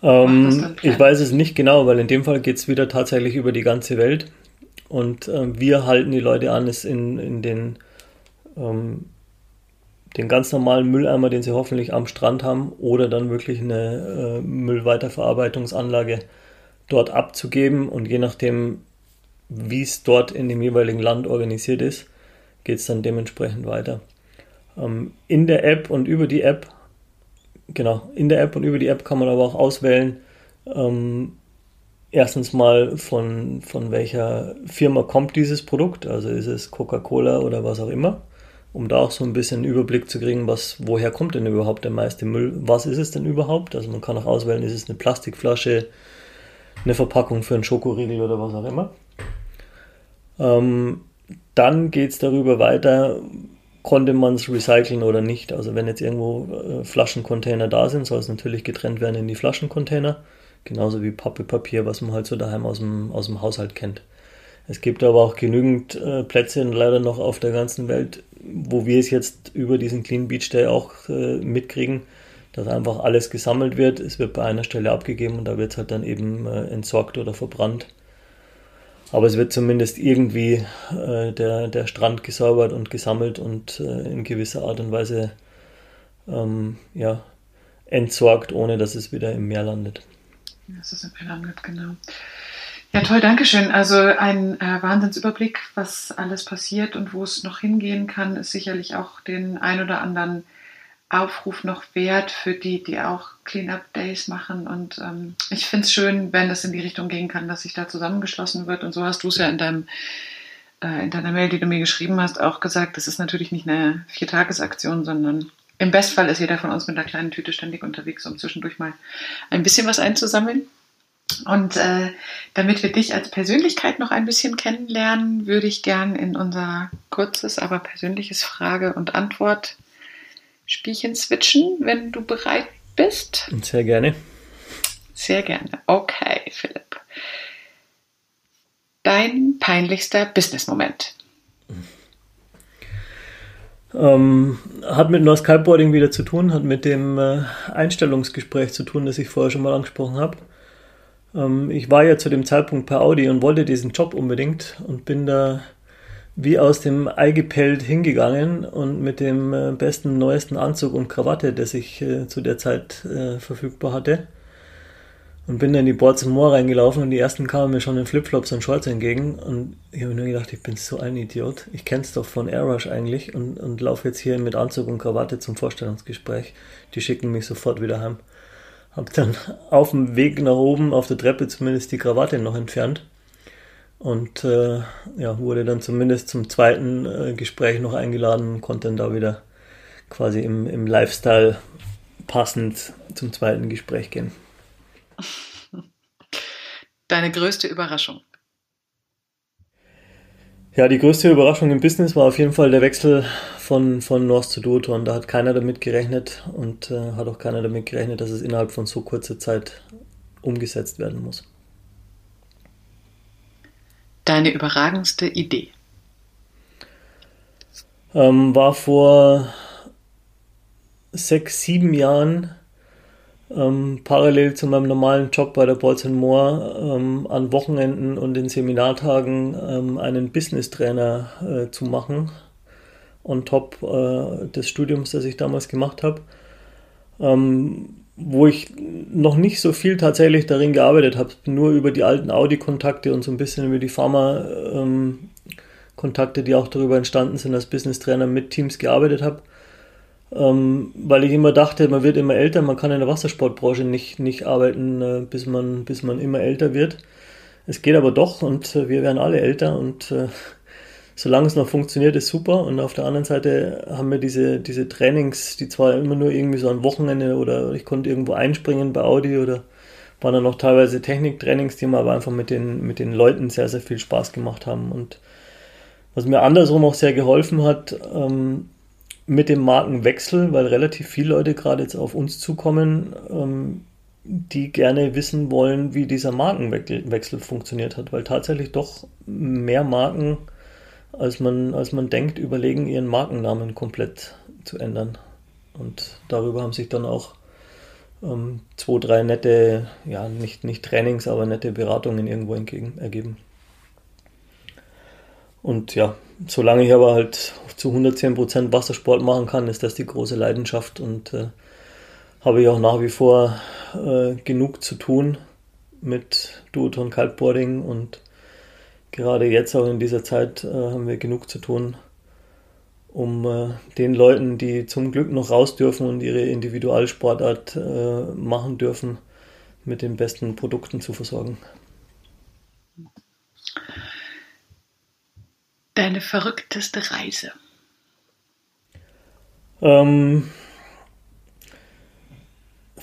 Ähm, ich weiß es nicht genau, weil in dem Fall geht es wieder tatsächlich über die ganze Welt. Und äh, wir halten die Leute an, es in, in den, ähm, den ganz normalen Mülleimer, den sie hoffentlich am Strand haben, oder dann wirklich eine äh, Müllweiterverarbeitungsanlage dort abzugeben. Und je nachdem, wie es dort in dem jeweiligen Land organisiert ist, geht es dann dementsprechend weiter. Ähm, in der App und über die App, genau, in der App und über die App kann man aber auch auswählen, ähm, erstens mal von, von welcher Firma kommt dieses Produkt, also ist es Coca-Cola oder was auch immer, um da auch so ein bisschen einen Überblick zu kriegen, was, woher kommt denn überhaupt der meiste Müll, was ist es denn überhaupt, also man kann auch auswählen, ist es eine Plastikflasche, eine Verpackung für einen Schokoriegel oder was auch immer. Ähm, dann geht es darüber weiter, konnte man es recyceln oder nicht. Also wenn jetzt irgendwo äh, Flaschencontainer da sind, soll es natürlich getrennt werden in die Flaschencontainer. Genauso wie Pappe, Papier, was man halt so daheim aus dem, aus dem Haushalt kennt. Es gibt aber auch genügend äh, Plätze leider noch auf der ganzen Welt, wo wir es jetzt über diesen Clean Beach Day auch äh, mitkriegen, dass einfach alles gesammelt wird. Es wird bei einer Stelle abgegeben und da wird es halt dann eben äh, entsorgt oder verbrannt. Aber es wird zumindest irgendwie äh, der, der Strand gesäubert und gesammelt und äh, in gewisser Art und Weise ähm, ja, entsorgt, ohne dass es wieder im Meer landet. Dass es im Meer landet, genau. Ja, toll, danke schön. Also ein äh, Wahnsinnsüberblick, was alles passiert und wo es noch hingehen kann, ist sicherlich auch den ein oder anderen Aufruf noch wert für die, die auch Cleanup-Days machen. Und ähm, ich finde es schön, wenn es in die Richtung gehen kann, dass sich da zusammengeschlossen wird. Und so hast du es ja in deinem äh, in deiner Mail, die du mir geschrieben hast, auch gesagt, das ist natürlich nicht eine Viertagesaktion, sondern im Bestfall ist jeder von uns mit einer kleinen Tüte ständig unterwegs, um zwischendurch mal ein bisschen was einzusammeln. Und äh, damit wir dich als Persönlichkeit noch ein bisschen kennenlernen, würde ich gern in unser kurzes, aber persönliches Frage- und Antwort Spielchen switchen, wenn du bereit bist. Sehr gerne. Sehr gerne. Okay, Philipp. Dein peinlichster Business-Moment. Ähm, hat mit No Skyboarding wieder zu tun, hat mit dem äh, Einstellungsgespräch zu tun, das ich vorher schon mal angesprochen habe. Ähm, ich war ja zu dem Zeitpunkt bei Audi und wollte diesen Job unbedingt und bin da wie aus dem Ei gepellt hingegangen und mit dem äh, besten, neuesten Anzug und Krawatte, das ich äh, zu der Zeit äh, verfügbar hatte. Und bin dann in die Boards Moor reingelaufen und die ersten kamen mir schon in Flipflops und Shorts entgegen. Und ich habe mir nur gedacht, ich bin so ein Idiot. Ich kenne es doch von Airrush eigentlich und, und laufe jetzt hier mit Anzug und Krawatte zum Vorstellungsgespräch. Die schicken mich sofort wieder heim. Hab dann auf dem Weg nach oben, auf der Treppe zumindest, die Krawatte noch entfernt und äh, ja, wurde dann zumindest zum zweiten äh, Gespräch noch eingeladen und konnte dann da wieder quasi im, im Lifestyle passend zum zweiten Gespräch gehen. Deine größte Überraschung? Ja, die größte Überraschung im Business war auf jeden Fall der Wechsel von, von North zu Duotron. Da hat keiner damit gerechnet und äh, hat auch keiner damit gerechnet, dass es innerhalb von so kurzer Zeit umgesetzt werden muss deine überragendste Idee? Ähm, war vor sechs, sieben Jahren ähm, parallel zu meinem normalen Job bei der Bolz Moore ähm, an Wochenenden und in Seminartagen ähm, einen Business-Trainer äh, zu machen, on top äh, des Studiums, das ich damals gemacht habe. Ähm, wo ich noch nicht so viel tatsächlich darin gearbeitet habe, nur über die alten Audi-Kontakte und so ein bisschen über die Pharma-Kontakte, die auch darüber entstanden sind, als Business-Trainer mit Teams gearbeitet habe. Ähm, weil ich immer dachte, man wird immer älter, man kann in der Wassersportbranche nicht, nicht arbeiten, äh, bis, man, bis man immer älter wird. Es geht aber doch und äh, wir werden alle älter und äh, solange es noch funktioniert, ist super. Und auf der anderen Seite haben wir diese, diese Trainings, die zwar immer nur irgendwie so ein Wochenende oder ich konnte irgendwo einspringen bei Audi oder waren dann noch teilweise Techniktrainings, die mir aber einfach mit den, mit den Leuten sehr, sehr viel Spaß gemacht haben. Und was mir andersrum auch sehr geholfen hat, ähm, mit dem Markenwechsel, weil relativ viele Leute gerade jetzt auf uns zukommen, ähm, die gerne wissen wollen, wie dieser Markenwechsel funktioniert hat, weil tatsächlich doch mehr Marken, als man, als man denkt, überlegen, ihren Markennamen komplett zu ändern. Und darüber haben sich dann auch ähm, zwei, drei nette, ja, nicht, nicht Trainings, aber nette Beratungen irgendwo entgegen, ergeben. Und ja, solange ich aber halt zu 110% Wassersport machen kann, ist das die große Leidenschaft und äh, habe ich auch nach wie vor äh, genug zu tun mit Duoton Kiteboarding und gerade jetzt auch in dieser Zeit äh, haben wir genug zu tun, um äh, den Leuten, die zum Glück noch raus dürfen und ihre Individualsportart äh, machen dürfen, mit den besten Produkten zu versorgen. Deine verrückteste Reise? Ähm,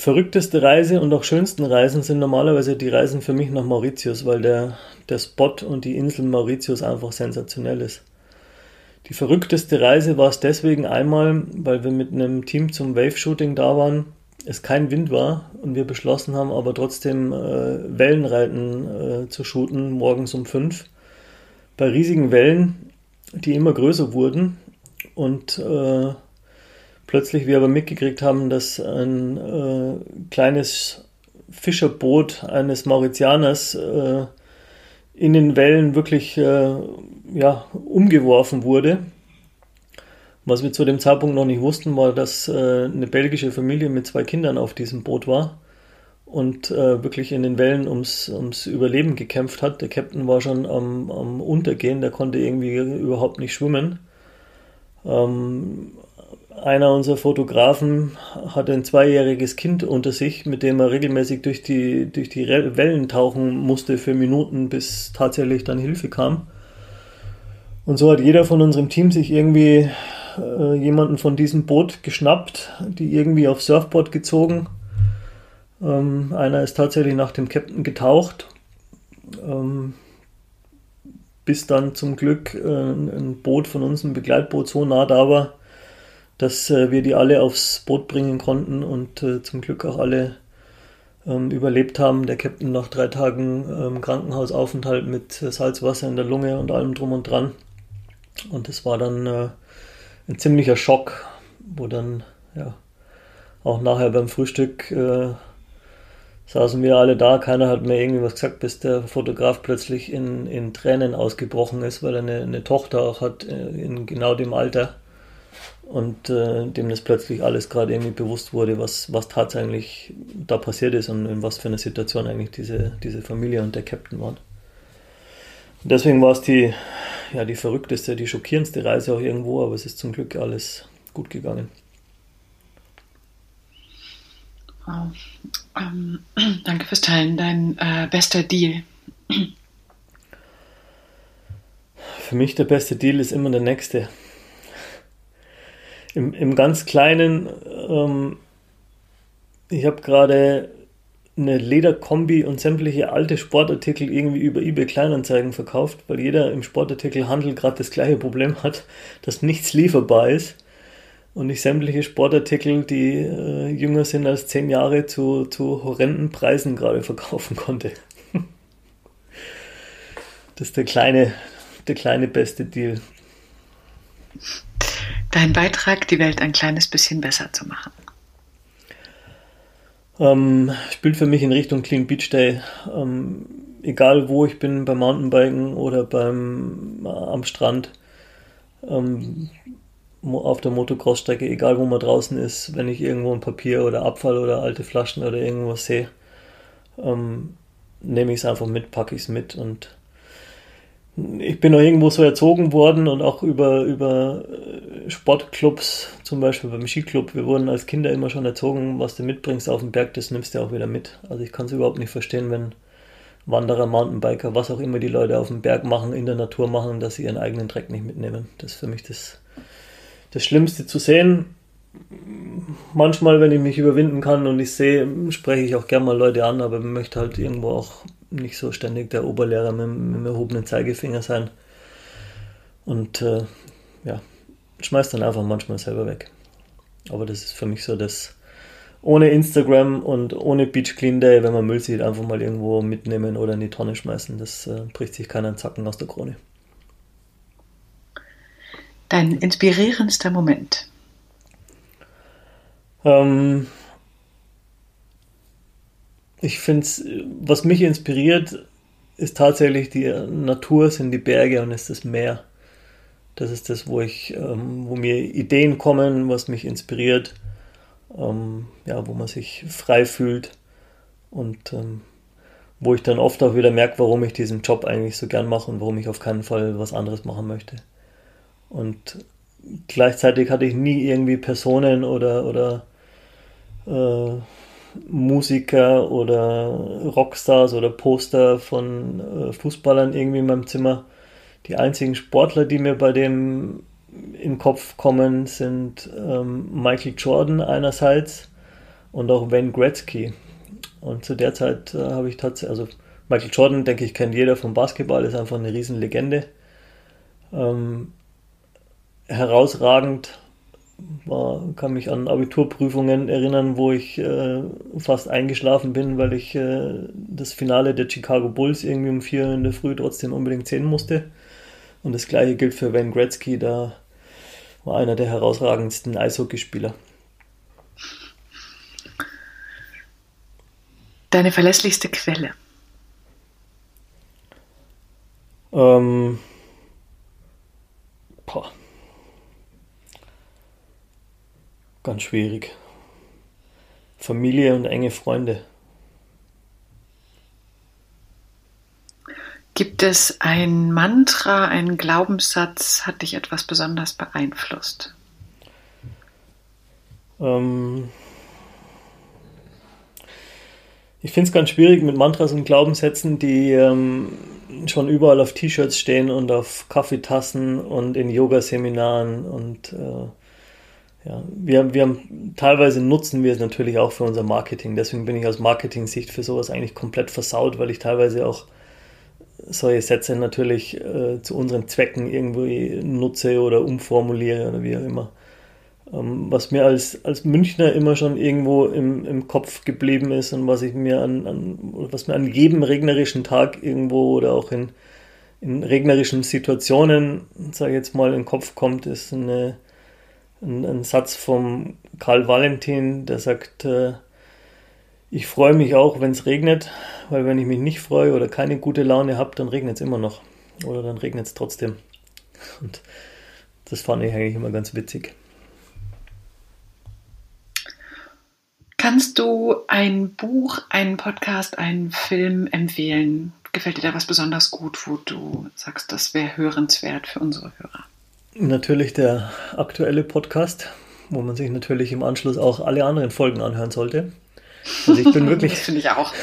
verrückteste Reise und auch schönsten Reisen sind normalerweise die Reisen für mich nach Mauritius, weil der, der Spot und die Insel Mauritius einfach sensationell ist. Die verrückteste Reise war es deswegen einmal, weil wir mit einem Team zum Wave-Shooting da waren, es kein Wind war und wir beschlossen haben, aber trotzdem äh, Wellenreiten äh, zu shooten, morgens um fünf bei riesigen Wellen, die immer größer wurden und äh, plötzlich wir aber mitgekriegt haben, dass ein äh, kleines Fischerboot eines Mauritianers äh, in den Wellen wirklich äh, ja, umgeworfen wurde. Was wir zu dem Zeitpunkt noch nicht wussten, war, dass äh, eine belgische Familie mit zwei Kindern auf diesem Boot war und äh, wirklich in den Wellen ums, ums Überleben gekämpft hat. Der Captain war schon am, am Untergehen, der konnte irgendwie überhaupt nicht schwimmen. Ähm, einer unserer Fotografen hatte ein zweijähriges Kind unter sich, mit dem er regelmäßig durch die, durch die Wellen tauchen musste für Minuten, bis tatsächlich dann Hilfe kam. Und so hat jeder von unserem Team sich irgendwie äh, jemanden von diesem Boot geschnappt, die irgendwie auf Surfboard gezogen ähm, einer ist tatsächlich nach dem Captain getaucht, ähm, bis dann zum Glück äh, ein Boot von uns, ein Begleitboot, so nah da war, dass äh, wir die alle aufs Boot bringen konnten und äh, zum Glück auch alle ähm, überlebt haben. Der Captain nach drei Tagen ähm, Krankenhausaufenthalt mit Salzwasser in der Lunge und allem drum und dran. Und das war dann äh, ein ziemlicher Schock, wo dann ja auch nachher beim Frühstück äh, saßen wir alle da, keiner hat mir irgendwie was gesagt, bis der Fotograf plötzlich in, in Tränen ausgebrochen ist, weil er eine, eine Tochter auch hat äh, in genau dem Alter und äh, dem das plötzlich alles gerade irgendwie bewusst wurde, was, was tatsächlich da passiert ist und in was für eine Situation eigentlich diese, diese Familie und der Captain waren. Und deswegen war es die, ja, die verrückteste, die schockierendste Reise auch irgendwo, aber es ist zum Glück alles gut gegangen. Wow. Ähm, danke fürs Teilen. Dein äh, bester Deal. Für mich der beste Deal ist immer der nächste. Im, im ganz Kleinen, ähm, ich habe gerade eine Lederkombi und sämtliche alte Sportartikel irgendwie über eBay Kleinanzeigen verkauft, weil jeder im Sportartikelhandel gerade das gleiche Problem hat, dass nichts lieferbar ist und ich sämtliche Sportartikel, die äh, jünger sind als zehn Jahre, zu, zu horrenden Preisen gerade verkaufen konnte. das ist der kleine, der kleine beste Deal. Dein Beitrag, die Welt ein kleines bisschen besser zu machen. Ähm, spielt für mich in Richtung Clean Beach Day. Ähm, egal wo ich bin, beim Mountainbiken oder beim äh, am Strand. Ähm, auf der Motocross-Strecke, egal wo man draußen ist, wenn ich irgendwo ein Papier oder Abfall oder alte Flaschen oder irgendwas sehe, ähm, nehme ich es einfach mit, packe ich es mit und ich bin auch irgendwo so erzogen worden und auch über, über äh, Sportclubs, zum Beispiel beim Skiclub, wir wurden als Kinder immer schon erzogen, was du mitbringst auf den Berg, das nimmst du auch wieder mit. Also ich kann es überhaupt nicht verstehen, wenn Wanderer, Mountainbiker, was auch immer die Leute auf dem Berg machen, in der Natur machen, dass sie ihren eigenen Dreck nicht mitnehmen. Das ist für mich das das Schlimmste zu sehen. Manchmal, wenn ich mich überwinden kann und ich sehe, spreche ich auch gerne mal Leute an, aber möchte halt irgendwo auch nicht so ständig der Oberlehrer mit, mit dem erhobenen Zeigefinger sein. Und äh, ja, schmeißt dann einfach manchmal selber weg. Aber das ist für mich so das ohne Instagram und ohne Beach Clean Day, wenn man Müll sieht, einfach mal irgendwo mitnehmen oder in die Tonne schmeißen. Das äh, bricht sich keiner Zacken aus der Krone. Dein inspirierendster Moment? Ähm, ich finde es, was mich inspiriert, ist tatsächlich die Natur, sind die Berge und ist das Meer. Das ist das, wo ich, ähm, wo mir Ideen kommen, was mich inspiriert ähm, ja, wo man sich frei fühlt und ähm, wo ich dann oft auch wieder merke, warum ich diesen Job eigentlich so gern mache und warum ich auf keinen Fall was anderes machen möchte. Und gleichzeitig hatte ich nie irgendwie Personen oder, oder äh, Musiker oder Rockstars oder Poster von äh, Fußballern irgendwie in meinem Zimmer. Die einzigen Sportler, die mir bei dem in Kopf kommen, sind ähm, Michael Jordan einerseits und auch Wayne Gretzky. Und zu der Zeit äh, habe ich tatsächlich, also Michael Jordan, denke ich, kennt jeder vom Basketball, ist einfach eine Riesenlegende. Ähm, herausragend, war, kann mich an Abiturprüfungen erinnern, wo ich äh, fast eingeschlafen bin, weil ich äh, das Finale der Chicago Bulls irgendwie um vier in der Früh trotzdem unbedingt sehen musste. Und das gleiche gilt für Wayne Gretzky, da war einer der herausragendsten Eishockeyspieler. Deine verlässlichste Quelle? Ähm, boah. Ganz schwierig. Familie und enge Freunde. Gibt es ein Mantra, einen Glaubenssatz, hat dich etwas besonders beeinflusst? Ähm ich finde es ganz schwierig mit Mantras und Glaubenssätzen, die ähm, schon überall auf T-Shirts stehen und auf Kaffeetassen und in Yoga-Seminaren und äh, ja, wir, wir haben, teilweise nutzen wir es natürlich auch für unser Marketing. Deswegen bin ich aus Marketing-Sicht für sowas eigentlich komplett versaut, weil ich teilweise auch solche Sätze natürlich äh, zu unseren Zwecken irgendwie nutze oder umformuliere oder wie auch immer. Ähm, was mir als, als Münchner immer schon irgendwo im, im Kopf geblieben ist und was ich mir an, an was mir an jedem regnerischen Tag irgendwo oder auch in, in regnerischen Situationen, sage ich jetzt mal, in den Kopf kommt, ist eine, ein, ein Satz vom Karl Valentin, der sagt, äh, ich freue mich auch, wenn es regnet, weil wenn ich mich nicht freue oder keine gute Laune habe, dann regnet es immer noch. Oder dann regnet es trotzdem. Und das fand ich eigentlich immer ganz witzig. Kannst du ein Buch, einen Podcast, einen Film empfehlen? Gefällt dir da was besonders gut, wo du sagst, das wäre hörenswert für unsere Hörer? Natürlich der aktuelle Podcast, wo man sich natürlich im Anschluss auch alle anderen Folgen anhören sollte. Also ich bin wirklich. das finde ich auch.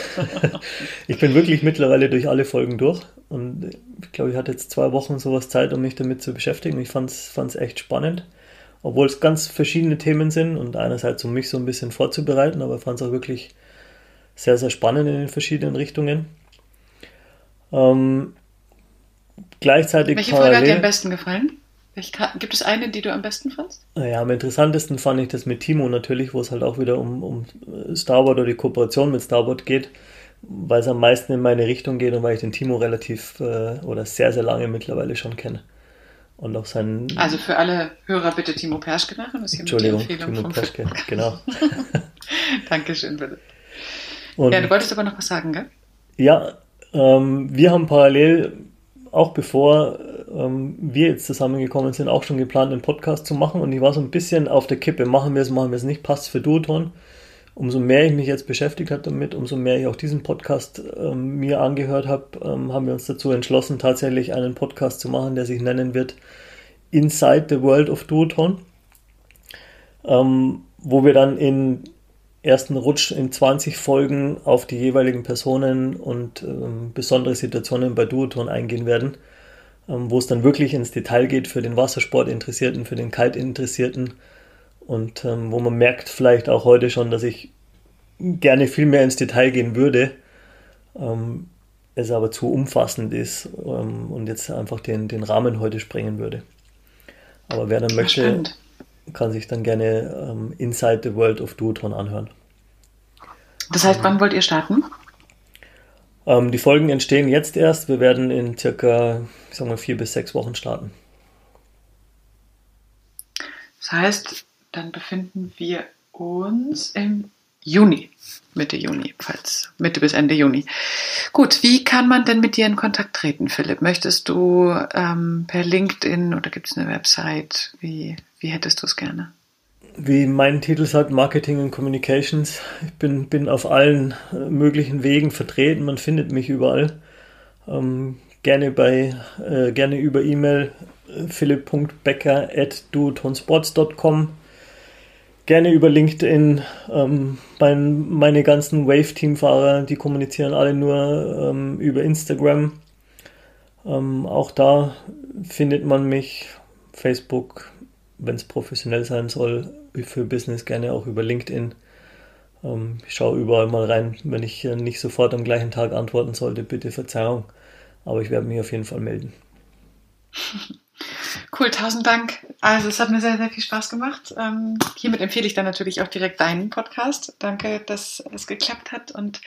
ich bin wirklich mittlerweile durch alle Folgen durch und ich glaube, ich hatte jetzt zwei Wochen sowas Zeit, um mich damit zu beschäftigen. Ich fand es echt spannend, obwohl es ganz verschiedene Themen sind und einerseits um mich so ein bisschen vorzubereiten, aber ich fand es auch wirklich sehr, sehr spannend in den verschiedenen Richtungen. Ähm, gleichzeitig. Welche Folge hat dir am besten gefallen? Gibt es eine, die du am besten fandst? Ja, am interessantesten fand ich das mit Timo natürlich, wo es halt auch wieder um, um Starboard oder die Kooperation mit Starboard geht, weil es am meisten in meine Richtung geht und weil ich den Timo relativ äh, oder sehr, sehr lange mittlerweile schon kenne. Und auch sein. Also für alle Hörer bitte Timo Perschke machen. Das ist Entschuldigung, Timo Perschke, genau. Dankeschön, bitte. Und, ja, du wolltest aber noch was sagen, gell? Ja, ähm, wir haben parallel auch bevor ähm, wir jetzt zusammengekommen sind, auch schon geplant, einen Podcast zu machen. Und ich war so ein bisschen auf der Kippe. Machen wir es, machen wir es nicht, passt für Duoton. Umso mehr ich mich jetzt beschäftigt habe damit, umso mehr ich auch diesen Podcast ähm, mir angehört habe, ähm, haben wir uns dazu entschlossen, tatsächlich einen Podcast zu machen, der sich nennen wird Inside the World of Duoton. Ähm, wo wir dann in ersten Rutsch in 20 Folgen auf die jeweiligen Personen und ähm, besondere Situationen bei Duoton eingehen werden, ähm, wo es dann wirklich ins Detail geht für den Wassersport-Interessierten, für den Kite-Interessierten und ähm, wo man merkt vielleicht auch heute schon, dass ich gerne viel mehr ins Detail gehen würde, ähm, es aber zu umfassend ist ähm, und jetzt einfach den, den Rahmen heute sprengen würde. Aber wer dann möchte, kann sich dann gerne ähm, Inside the World of Duotron anhören. Das heißt, wann wollt ihr starten? Ähm, die Folgen entstehen jetzt erst. Wir werden in circa, ich sag mal, vier bis sechs Wochen starten. Das heißt, dann befinden wir uns im Juni, Mitte Juni, falls Mitte bis Ende Juni. Gut, wie kann man denn mit dir in Kontakt treten, Philipp? Möchtest du ähm, per LinkedIn oder gibt es eine Website? Wie, wie hättest du es gerne? Wie mein Titel sagt, Marketing und Communications. Ich bin, bin auf allen äh, möglichen Wegen vertreten. Man findet mich überall. Ähm, gerne bei äh, gerne über E-Mail äh, philipp.becker.dutonsports.com gerne über LinkedIn. Ähm, mein, meine ganzen Wave-Team-Fahrer, die kommunizieren alle nur ähm, über Instagram. Ähm, auch da findet man mich. Facebook, wenn es professionell sein soll, für Business gerne auch über LinkedIn. Ähm, ich schaue überall mal rein. Wenn ich äh, nicht sofort am gleichen Tag antworten sollte, bitte Verzeihung. Aber ich werde mich auf jeden Fall melden. Cool, tausend Dank. Also es hat mir sehr, sehr viel Spaß gemacht. Ähm, hiermit empfehle ich dann natürlich auch direkt deinen Podcast. Danke, dass es geklappt hat und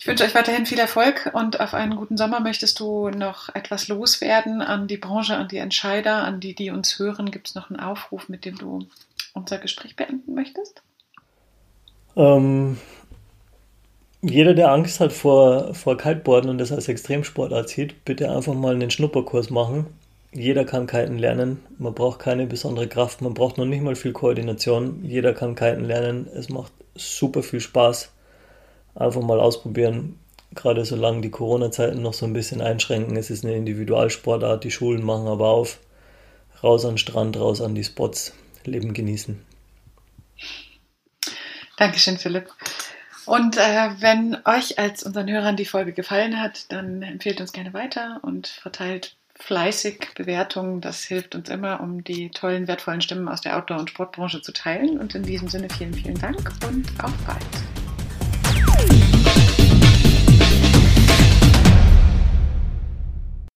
ich wünsche euch weiterhin viel Erfolg und auf einen guten Sommer. Möchtest du noch etwas loswerden an die Branche, an die Entscheider, an die, die uns hören? Gibt es noch einen Aufruf, mit dem du unser Gespräch beenden möchtest? Ähm, jeder, der Angst hat vor, vor Kiteboarden und das als Extremsportart sieht, bitte einfach mal einen Schnupperkurs machen jeder kann kiten lernen. Man braucht keine besondere Kraft, man braucht noch nicht mal viel Koordination. Jeder kann kiten lernen. Es macht super viel Spaß. Einfach mal ausprobieren. Gerade solange die Corona-Zeiten noch so ein bisschen einschränken. Es ist eine Individualsportart, die Schulen machen aber auf. Raus an den Strand, raus an die Spots. Leben genießen. Dankeschön, Philipp. Und äh, wenn euch als unseren Hörern die Folge gefallen hat, dann empfehlt uns gerne weiter und verteilt fleißig Bewertungen. Das hilft uns immer, um die tollen, wertvollen Stimmen aus der Outdoor- und Sportbranche zu teilen. Und in diesem Sinne vielen, vielen Dank und auf bald.